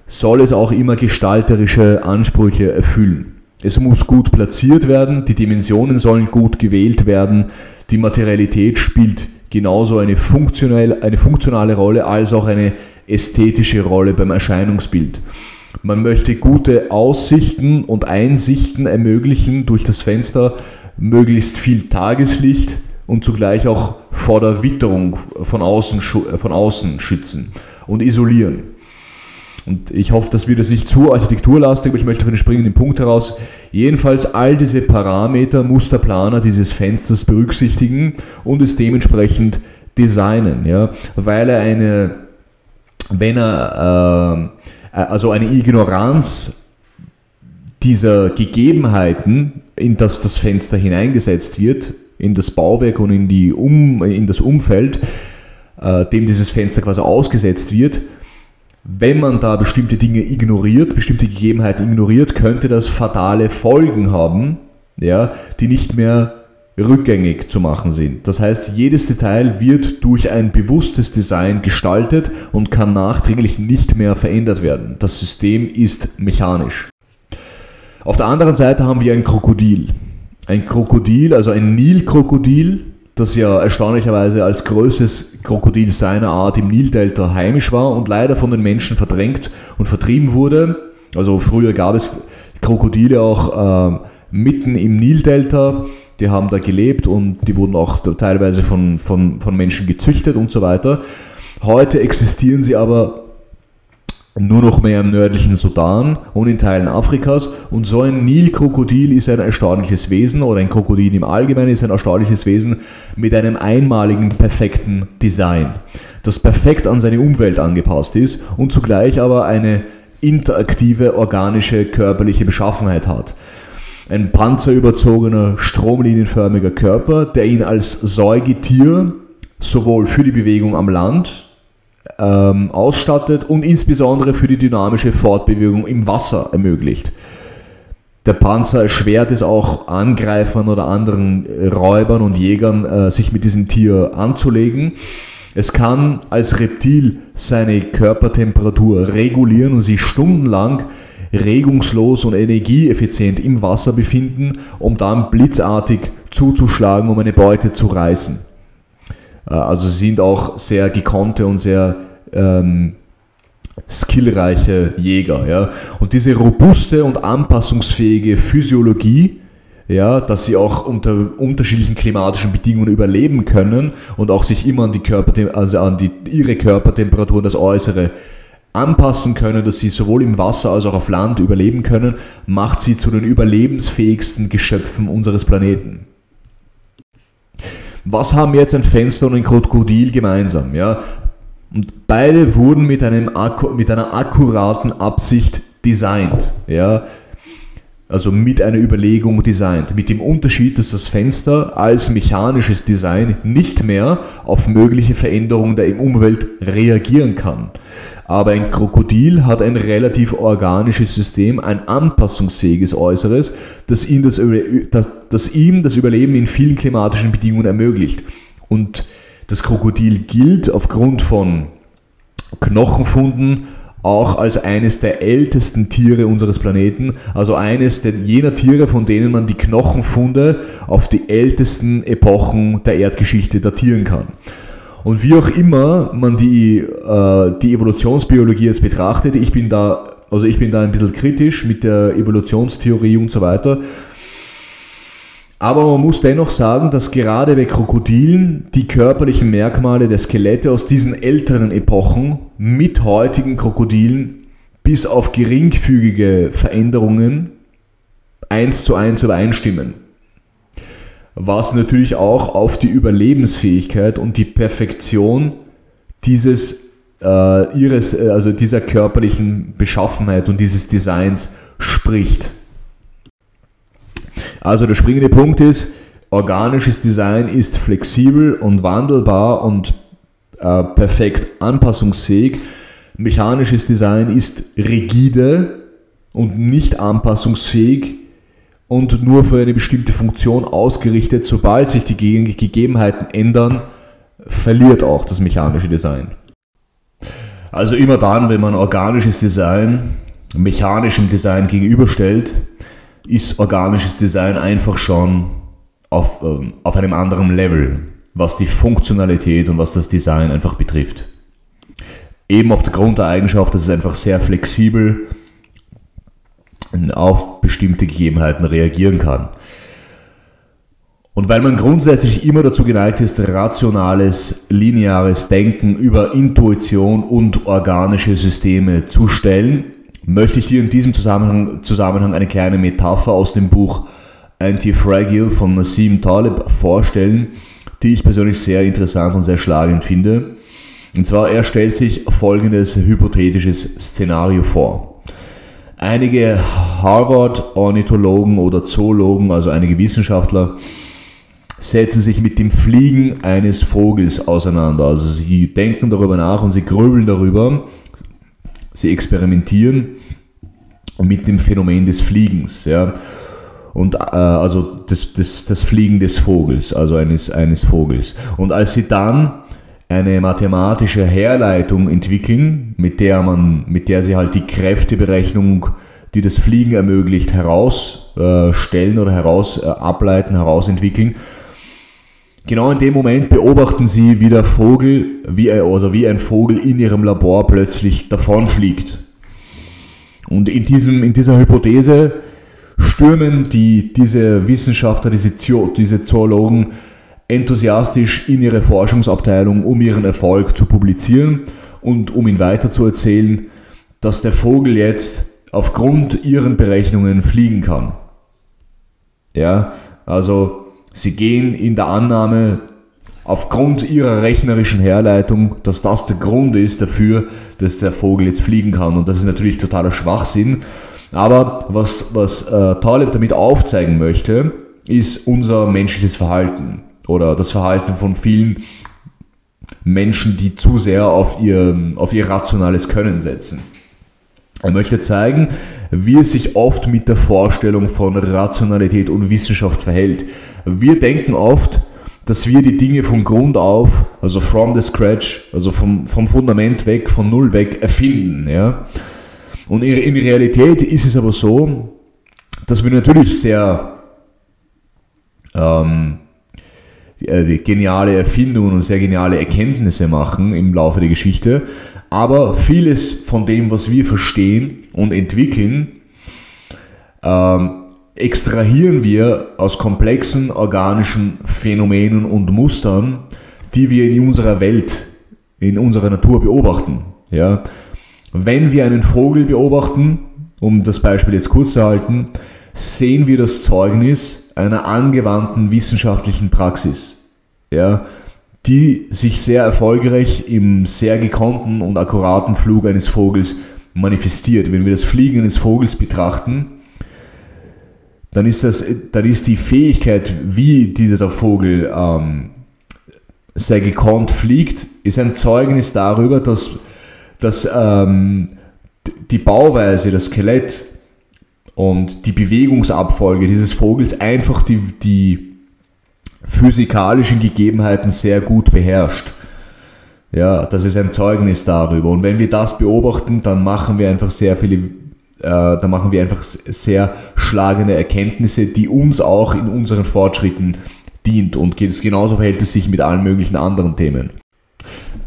soll es auch immer gestalterische Ansprüche erfüllen. Es muss gut platziert werden, die Dimensionen sollen gut gewählt werden, die Materialität spielt genauso eine, funktionelle, eine funktionale Rolle als auch eine ästhetische Rolle beim Erscheinungsbild. Man möchte gute Aussichten und Einsichten ermöglichen durch das Fenster, möglichst viel Tageslicht und zugleich auch vor der Witterung von außen, von außen schützen und isolieren. Und ich hoffe, das wird jetzt nicht zu architekturlastig, aber ich möchte auf einen springenden Punkt heraus. Jedenfalls all diese Parameter muss der Planer dieses Fensters berücksichtigen und es dementsprechend designen, ja, weil er eine, wenn er, äh, also eine Ignoranz dieser Gegebenheiten, in das das Fenster hineingesetzt wird, in das Bauwerk und in, die um, in das Umfeld, äh, dem dieses Fenster quasi ausgesetzt wird, wenn man da bestimmte Dinge ignoriert, bestimmte Gegebenheiten ignoriert, könnte das fatale Folgen haben, ja, die nicht mehr rückgängig zu machen sind. Das heißt, jedes Detail wird durch ein bewusstes Design gestaltet und kann nachträglich nicht mehr verändert werden. Das System ist mechanisch. Auf der anderen Seite haben wir ein Krokodil. Ein Krokodil, also ein Nilkrokodil, das ja erstaunlicherweise als größtes Krokodil seiner Art im Nildelta heimisch war und leider von den Menschen verdrängt und vertrieben wurde. Also früher gab es Krokodile auch äh, mitten im Nildelta, die haben da gelebt und die wurden auch teilweise von, von, von Menschen gezüchtet und so weiter. Heute existieren sie aber nur noch mehr im nördlichen Sudan und in Teilen Afrikas. Und so ein Nilkrokodil ist ein erstaunliches Wesen oder ein Krokodil im Allgemeinen ist ein erstaunliches Wesen mit einem einmaligen perfekten Design, das perfekt an seine Umwelt angepasst ist und zugleich aber eine interaktive organische körperliche Beschaffenheit hat. ein panzerüberzogener, stromlinienförmiger Körper, der ihn als Säugetier sowohl für die Bewegung am Land ähm, ausstattet und insbesondere für die dynamische Fortbewegung im Wasser ermöglicht. Der Panzer erschwert es auch Angreifern oder anderen Räubern und Jägern, äh, sich mit diesem Tier anzulegen. Es kann als Reptil seine Körpertemperatur regulieren und sich stundenlang regungslos und energieeffizient im Wasser befinden, um dann blitzartig zuzuschlagen, um eine Beute zu reißen. Äh, also sie sind auch sehr gekonnte und sehr ähm, skillreiche Jäger. Ja? Und diese robuste und anpassungsfähige Physiologie, ja, dass sie auch unter unterschiedlichen klimatischen Bedingungen überleben können und auch sich immer an die Körper, also an die, ihre Körpertemperatur und das Äußere anpassen können, dass sie sowohl im Wasser als auch auf Land überleben können, macht sie zu den überlebensfähigsten Geschöpfen unseres Planeten. Was haben jetzt ein Fenster und ein Krokodil gemeinsam? Ja? Und beide wurden mit, einem, mit einer akkuraten Absicht designt. Ja? Also mit einer Überlegung designt. Mit dem Unterschied, dass das Fenster als mechanisches Design nicht mehr auf mögliche Veränderungen der Umwelt reagieren kann. Aber ein Krokodil hat ein relativ organisches System, ein anpassungsfähiges Äußeres, das ihm das, das, das ihm das Überleben in vielen klimatischen Bedingungen ermöglicht. Und das Krokodil gilt aufgrund von Knochenfunden auch als eines der ältesten Tiere unseres Planeten, also eines der, jener Tiere, von denen man die Knochenfunde auf die ältesten Epochen der Erdgeschichte datieren kann. Und wie auch immer man die, äh, die Evolutionsbiologie jetzt betrachtet, ich bin da, also ich bin da ein bisschen kritisch mit der Evolutionstheorie und so weiter. Aber man muss dennoch sagen, dass gerade bei Krokodilen die körperlichen Merkmale der Skelette aus diesen älteren Epochen mit heutigen Krokodilen bis auf geringfügige Veränderungen eins zu eins übereinstimmen was natürlich auch auf die Überlebensfähigkeit und die Perfektion dieses äh, ihres, äh, also dieser körperlichen Beschaffenheit und dieses Designs spricht. Also der springende Punkt ist, organisches Design ist flexibel und wandelbar und äh, perfekt anpassungsfähig. Mechanisches Design ist rigide und nicht anpassungsfähig und nur für eine bestimmte Funktion ausgerichtet. Sobald sich die Gegebenheiten ändern, verliert auch das mechanische Design. Also immer dann, wenn man organisches Design mechanischem Design gegenüberstellt, ist organisches Design einfach schon auf, ähm, auf einem anderen Level, was die Funktionalität und was das Design einfach betrifft. Eben aufgrund der Eigenschaft, dass es einfach sehr flexibel auf bestimmte Gegebenheiten reagieren kann. Und weil man grundsätzlich immer dazu geneigt ist, rationales, lineares Denken über Intuition und organische Systeme zu stellen, möchte ich dir in diesem Zusammenhang, Zusammenhang eine kleine Metapher aus dem Buch Anti-Fragile von Nassim Taleb vorstellen, die ich persönlich sehr interessant und sehr schlagend finde. Und zwar, er stellt sich folgendes hypothetisches Szenario vor. Einige Harvard-Ornithologen oder Zoologen, also einige Wissenschaftler, setzen sich mit dem Fliegen eines Vogels auseinander. Also sie denken darüber nach und sie grübeln darüber, sie experimentieren mit dem Phänomen des Fliegens. Ja. Und äh, also das, das, das Fliegen des Vogels, also eines, eines Vogels. Und als sie dann eine mathematische Herleitung entwickeln, mit der man, mit der sie halt die Kräfteberechnung, die das Fliegen ermöglicht, herausstellen oder heraus äh, ableiten, herausentwickeln. Genau in dem Moment beobachten sie, wie der Vogel, wie, oder wie ein Vogel in ihrem Labor plötzlich davonfliegt. Und in, diesem, in dieser Hypothese stürmen die, diese Wissenschaftler, diese, diese Zoologen enthusiastisch in ihre Forschungsabteilung, um ihren Erfolg zu publizieren und um ihn weiterzuerzählen, dass der Vogel jetzt aufgrund ihren Berechnungen fliegen kann. Ja, also sie gehen in der Annahme aufgrund ihrer rechnerischen Herleitung, dass das der Grund ist dafür, dass der Vogel jetzt fliegen kann. Und das ist natürlich totaler Schwachsinn. Aber was, was äh, Taleb damit aufzeigen möchte, ist unser menschliches Verhalten oder das Verhalten von vielen Menschen, die zu sehr auf ihr, auf ihr rationales Können setzen. Er möchte zeigen, wie es sich oft mit der Vorstellung von Rationalität und Wissenschaft verhält. Wir denken oft, dass wir die Dinge von Grund auf, also from the scratch, also vom, vom Fundament weg, von Null weg erfinden. Ja? Und in Realität ist es aber so, dass wir natürlich sehr ähm, die, äh, die geniale Erfindungen und sehr geniale Erkenntnisse machen im Laufe der Geschichte, aber vieles von dem, was wir verstehen und entwickeln, ähm, extrahieren wir aus komplexen organischen Phänomenen und Mustern, die wir in unserer Welt, in unserer Natur beobachten. Ja? Wenn wir einen Vogel beobachten, um das Beispiel jetzt kurz zu halten, sehen wir das Zeugnis einer angewandten wissenschaftlichen Praxis, ja, die sich sehr erfolgreich im sehr gekonnten und akkuraten Flug eines Vogels manifestiert. Wenn wir das Fliegen eines Vogels betrachten, dann ist, das, dann ist die Fähigkeit, wie dieser Vogel ähm, sehr gekonnt fliegt, ist ein Zeugnis darüber, dass, dass ähm, die Bauweise, das Skelett und die Bewegungsabfolge dieses Vogels einfach die, die physikalischen Gegebenheiten sehr gut beherrscht. Ja, das ist ein Zeugnis darüber. Und wenn wir das beobachten, dann machen wir einfach sehr viele äh, da machen wir einfach sehr schlagende Erkenntnisse, die uns auch in unseren Fortschritten dient. Und genauso verhält es sich mit allen möglichen anderen Themen.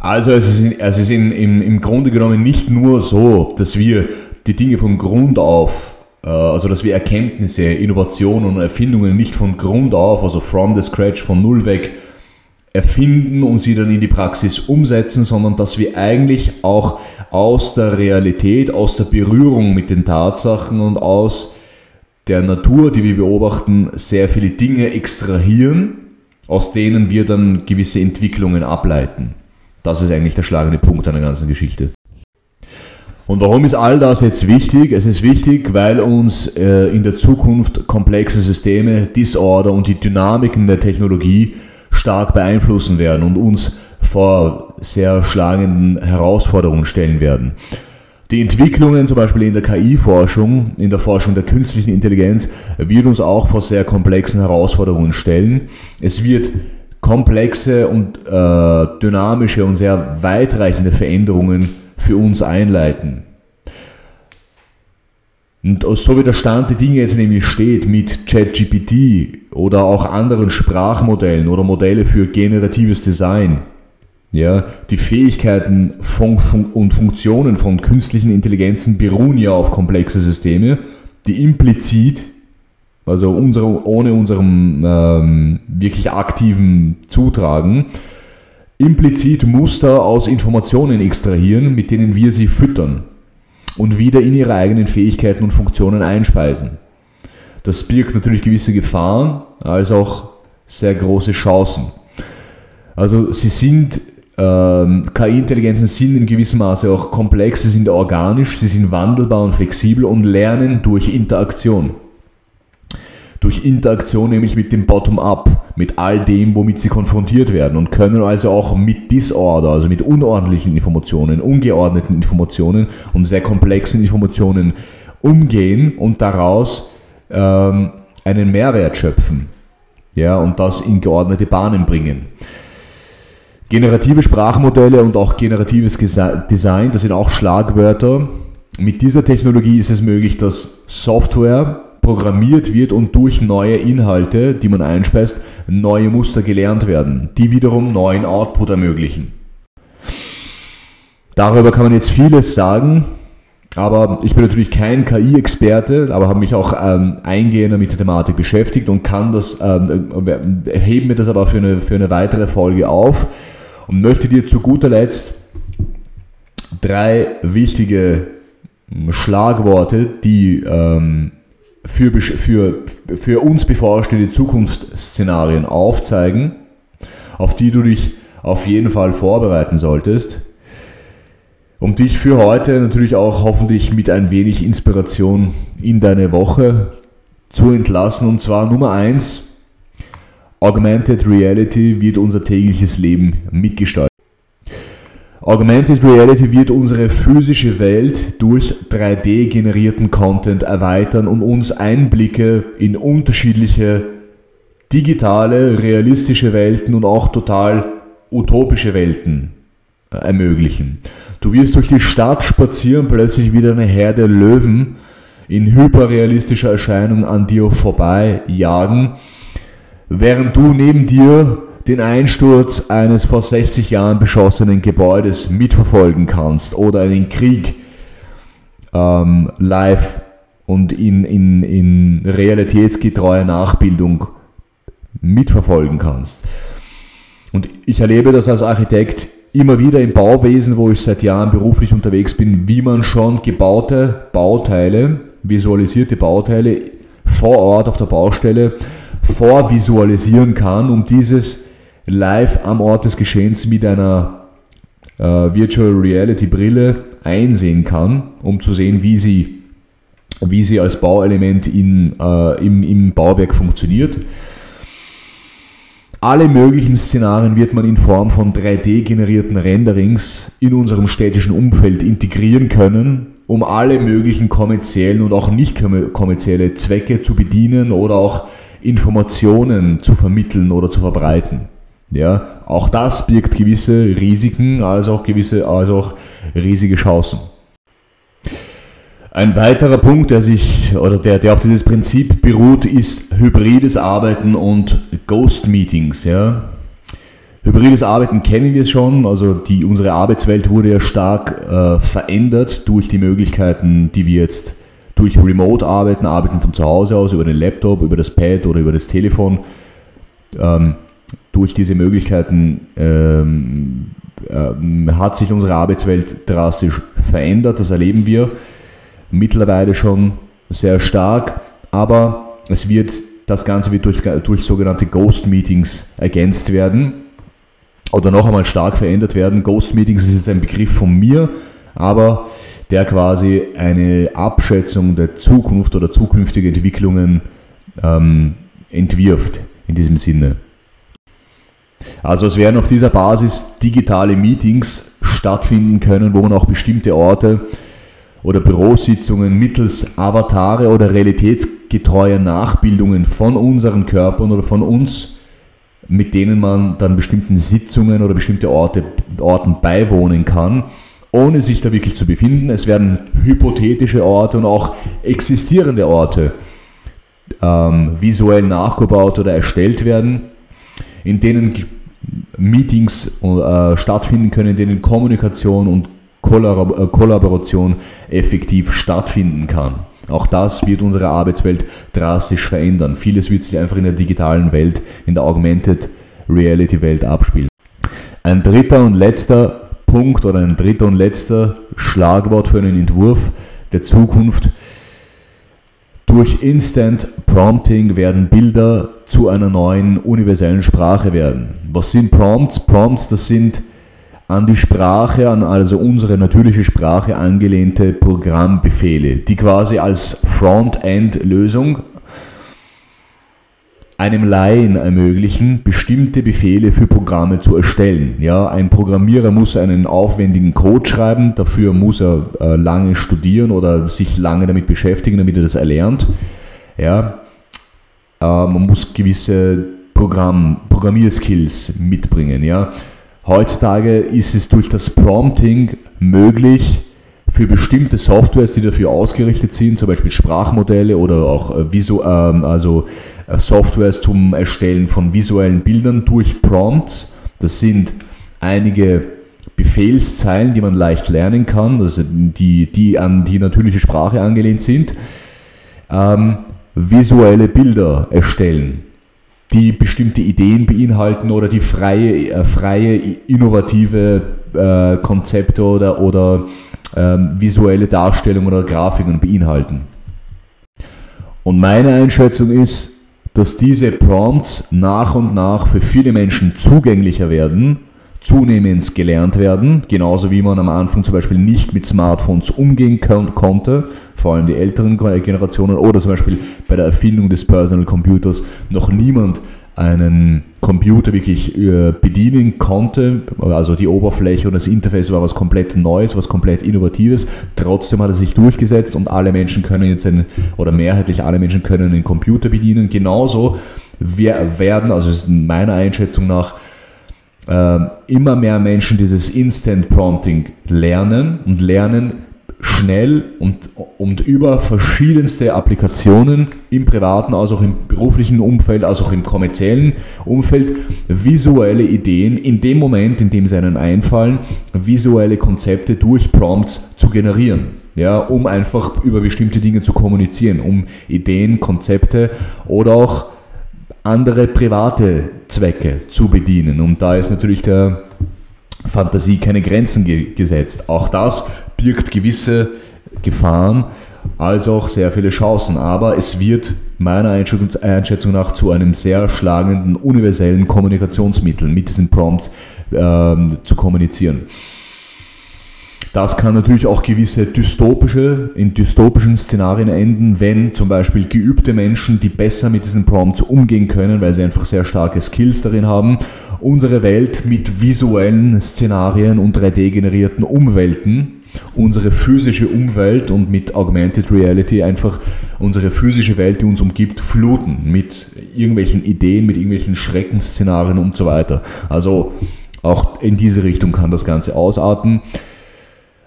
Also es ist, es ist in, im, im Grunde genommen nicht nur so, dass wir die Dinge von Grund auf, also dass wir Erkenntnisse, Innovationen und Erfindungen nicht von Grund auf, also from the scratch, von null weg, erfinden und sie dann in die Praxis umsetzen, sondern dass wir eigentlich auch aus der Realität, aus der Berührung mit den Tatsachen und aus der Natur, die wir beobachten, sehr viele Dinge extrahieren, aus denen wir dann gewisse Entwicklungen ableiten. Das ist eigentlich der schlagende Punkt an der ganzen Geschichte. Und warum ist all das jetzt wichtig? Es ist wichtig, weil uns äh, in der Zukunft komplexe Systeme, Disorder und die Dynamiken der Technologie stark beeinflussen werden und uns vor sehr schlagenden Herausforderungen stellen werden. Die Entwicklungen zum Beispiel in der KI-Forschung, in der Forschung der künstlichen Intelligenz, wird uns auch vor sehr komplexen Herausforderungen stellen. Es wird komplexe und äh, dynamische und sehr weitreichende Veränderungen für uns einleiten. Und so wie der Stand der Dinge jetzt nämlich steht mit ChatGPT oder auch anderen Sprachmodellen oder Modelle für generatives Design, ja, die Fähigkeiten von, von, und Funktionen von künstlichen Intelligenzen beruhen ja auf komplexe Systeme, die implizit, also unsere, ohne unserem ähm, wirklich aktiven Zutragen, implizit Muster aus Informationen extrahieren, mit denen wir sie füttern und wieder in ihre eigenen Fähigkeiten und Funktionen einspeisen. Das birgt natürlich gewisse Gefahren als auch sehr große Chancen. Also sie sind, ähm, KI-Intelligenzen sind in gewissem Maße auch komplex, sie sind organisch, sie sind wandelbar und flexibel und lernen durch Interaktion durch Interaktion nämlich mit dem Bottom-up, mit all dem, womit sie konfrontiert werden und können also auch mit Disorder, also mit unordentlichen Informationen, ungeordneten Informationen und sehr komplexen Informationen umgehen und daraus ähm, einen Mehrwert schöpfen ja, und das in geordnete Bahnen bringen. Generative Sprachmodelle und auch generatives Design, das sind auch Schlagwörter. Mit dieser Technologie ist es möglich, dass Software programmiert wird und durch neue Inhalte, die man einspeist, neue Muster gelernt werden, die wiederum neuen Output ermöglichen. Darüber kann man jetzt vieles sagen, aber ich bin natürlich kein KI-Experte, aber habe mich auch ähm, eingehender mit der Thematik beschäftigt und kann das, ähm, äh, heben mir das aber für eine, für eine weitere Folge auf und möchte dir zu guter Letzt drei wichtige Schlagworte, die ähm, für, für, für uns bevorstehende Zukunftsszenarien aufzeigen, auf die du dich auf jeden Fall vorbereiten solltest. um dich für heute natürlich auch hoffentlich mit ein wenig Inspiration in deine Woche zu entlassen. Und zwar Nummer eins: Augmented Reality wird unser tägliches Leben mitgestalten. Augmented Reality wird unsere physische Welt durch 3D-generierten Content erweitern und uns Einblicke in unterschiedliche digitale, realistische Welten und auch total utopische Welten äh, ermöglichen. Du wirst durch die Stadt spazieren, plötzlich wieder eine Herde Löwen in hyperrealistischer Erscheinung an dir vorbei jagen, während du neben dir den Einsturz eines vor 60 Jahren beschossenen Gebäudes mitverfolgen kannst oder einen Krieg ähm, live und in, in, in realitätsgetreuer Nachbildung mitverfolgen kannst. Und ich erlebe das als Architekt immer wieder im Bauwesen, wo ich seit Jahren beruflich unterwegs bin, wie man schon gebaute Bauteile, visualisierte Bauteile vor Ort auf der Baustelle vorvisualisieren kann, um dieses live am Ort des Geschehens mit einer äh, Virtual Reality Brille einsehen kann, um zu sehen, wie sie, wie sie als Bauelement in, äh, im, im Bauwerk funktioniert. Alle möglichen Szenarien wird man in Form von 3D-generierten Renderings in unserem städtischen Umfeld integrieren können, um alle möglichen kommerziellen und auch nicht kommerzielle Zwecke zu bedienen oder auch Informationen zu vermitteln oder zu verbreiten. Ja, auch das birgt gewisse Risiken, als auch gewisse, als auch riesige Chancen. Ein weiterer Punkt, der sich oder der, der auf dieses Prinzip beruht, ist hybrides Arbeiten und Ghost Meetings. Ja. Hybrides Arbeiten kennen wir schon, also die, unsere Arbeitswelt wurde ja stark äh, verändert durch die Möglichkeiten, die wir jetzt durch Remote arbeiten, arbeiten von zu Hause aus, über den Laptop, über das Pad oder über das Telefon. Ähm, durch diese Möglichkeiten ähm, äh, hat sich unsere Arbeitswelt drastisch verändert, das erleben wir mittlerweile schon sehr stark, aber es wird, das Ganze wird durch, durch sogenannte Ghost Meetings ergänzt werden oder noch einmal stark verändert werden. Ghost Meetings ist jetzt ein Begriff von mir, aber der quasi eine Abschätzung der Zukunft oder zukünftige Entwicklungen ähm, entwirft in diesem Sinne. Also es werden auf dieser Basis digitale Meetings stattfinden können, wo man auch bestimmte Orte oder Bürositzungen mittels Avatare oder realitätsgetreuer Nachbildungen von unseren Körpern oder von uns, mit denen man dann bestimmten Sitzungen oder bestimmte Orte, Orten beiwohnen kann, ohne sich da wirklich zu befinden. Es werden hypothetische Orte und auch existierende Orte ähm, visuell nachgebaut oder erstellt werden, in denen Meetings äh, stattfinden können, in denen Kommunikation und äh, Kollaboration effektiv stattfinden kann. Auch das wird unsere Arbeitswelt drastisch verändern. Vieles wird sich einfach in der digitalen Welt, in der Augmented Reality Welt abspielen. Ein dritter und letzter Punkt oder ein dritter und letzter Schlagwort für einen Entwurf der Zukunft. Durch Instant Prompting werden Bilder zu einer neuen universellen Sprache werden. Was sind Prompts? Prompts, das sind an die Sprache, an also unsere natürliche Sprache angelehnte Programmbefehle, die quasi als Frontend-Lösung einem Laien ermöglichen, bestimmte Befehle für Programme zu erstellen. Ja, ein Programmierer muss einen aufwendigen Code schreiben, dafür muss er äh, lange studieren oder sich lange damit beschäftigen, damit er das erlernt. Ja, äh, man muss gewisse Programm, Programmierskills mitbringen. Ja. Heutzutage ist es durch das Prompting möglich, für bestimmte Softwares, die dafür ausgerichtet sind, zum Beispiel Sprachmodelle oder auch äh, Visu ähm, also Softwares zum Erstellen von visuellen Bildern durch Prompts. Das sind einige Befehlszeilen, die man leicht lernen kann, also die, die an die natürliche Sprache angelehnt sind, ähm, visuelle Bilder erstellen die bestimmte Ideen beinhalten oder die freie, äh, freie innovative äh, Konzepte oder, oder ähm, visuelle Darstellungen oder Grafiken beinhalten. Und meine Einschätzung ist, dass diese Prompts nach und nach für viele Menschen zugänglicher werden, zunehmend gelernt werden, genauso wie man am Anfang zum Beispiel nicht mit Smartphones umgehen konnte, vor allem die älteren Generationen oder zum Beispiel bei der Erfindung des Personal Computers noch niemand einen Computer wirklich äh, bedienen konnte. Also die Oberfläche und das Interface war was komplett Neues, was komplett Innovatives. Trotzdem hat er sich durchgesetzt und alle Menschen können jetzt einen, oder mehrheitlich alle Menschen können einen Computer bedienen. Genauso werden, also ist meiner Einschätzung nach, ähm, immer mehr Menschen dieses Instant Prompting lernen und lernen schnell und, und über verschiedenste Applikationen im privaten, als auch im beruflichen Umfeld, als auch im kommerziellen Umfeld visuelle Ideen in dem Moment, in dem sie einem einfallen, visuelle Konzepte durch Prompts zu generieren. Ja, um einfach über bestimmte Dinge zu kommunizieren, um Ideen, Konzepte oder auch andere private Zwecke zu bedienen. Und da ist natürlich der Fantasie keine Grenzen ge gesetzt. Auch das birgt gewisse Gefahren als auch sehr viele Chancen. Aber es wird meiner Einschätzung nach zu einem sehr schlagenden universellen Kommunikationsmittel mit diesen Prompts ähm, zu kommunizieren. Das kann natürlich auch gewisse dystopische, in dystopischen Szenarien enden, wenn zum Beispiel geübte Menschen, die besser mit diesen Prompts umgehen können, weil sie einfach sehr starke Skills darin haben, unsere Welt mit visuellen Szenarien und 3D-generierten Umwelten, unsere physische Umwelt und mit Augmented Reality einfach unsere physische Welt, die uns umgibt, fluten mit irgendwelchen Ideen, mit irgendwelchen Schreckensszenarien und so weiter. Also auch in diese Richtung kann das Ganze ausarten.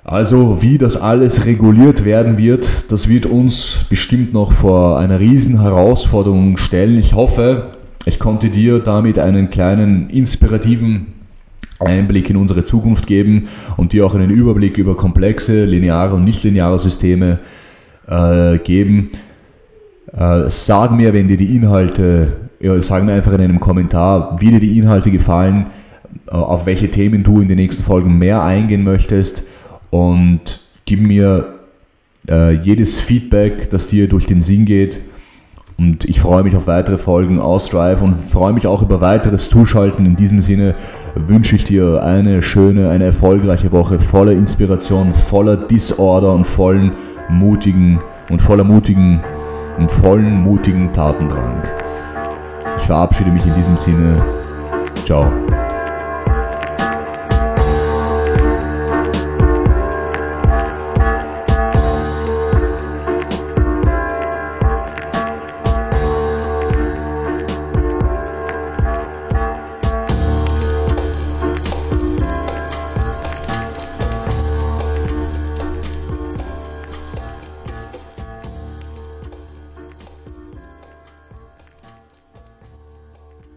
Also wie das alles reguliert werden wird, das wird uns bestimmt noch vor einer riesen Herausforderung stellen. Ich hoffe, ich konnte dir damit einen kleinen inspirativen Einblick in unsere Zukunft geben und dir auch einen Überblick über komplexe, lineare und nichtlineare Systeme äh, geben. Äh, sag mir, wenn dir die Inhalte, ja, sag mir einfach in einem Kommentar, wie dir die Inhalte gefallen, äh, auf welche Themen du in den nächsten Folgen mehr eingehen möchtest und gib mir äh, jedes Feedback, das dir durch den Sinn geht. Und ich freue mich auf weitere Folgen aus Drive und freue mich auch über weiteres Zuschalten. In diesem Sinne wünsche ich dir eine schöne, eine erfolgreiche Woche voller Inspiration, voller Disorder und vollen mutigen und voller mutigen und vollen mutigen Tatendrang. Ich verabschiede mich in diesem Sinne. Ciao.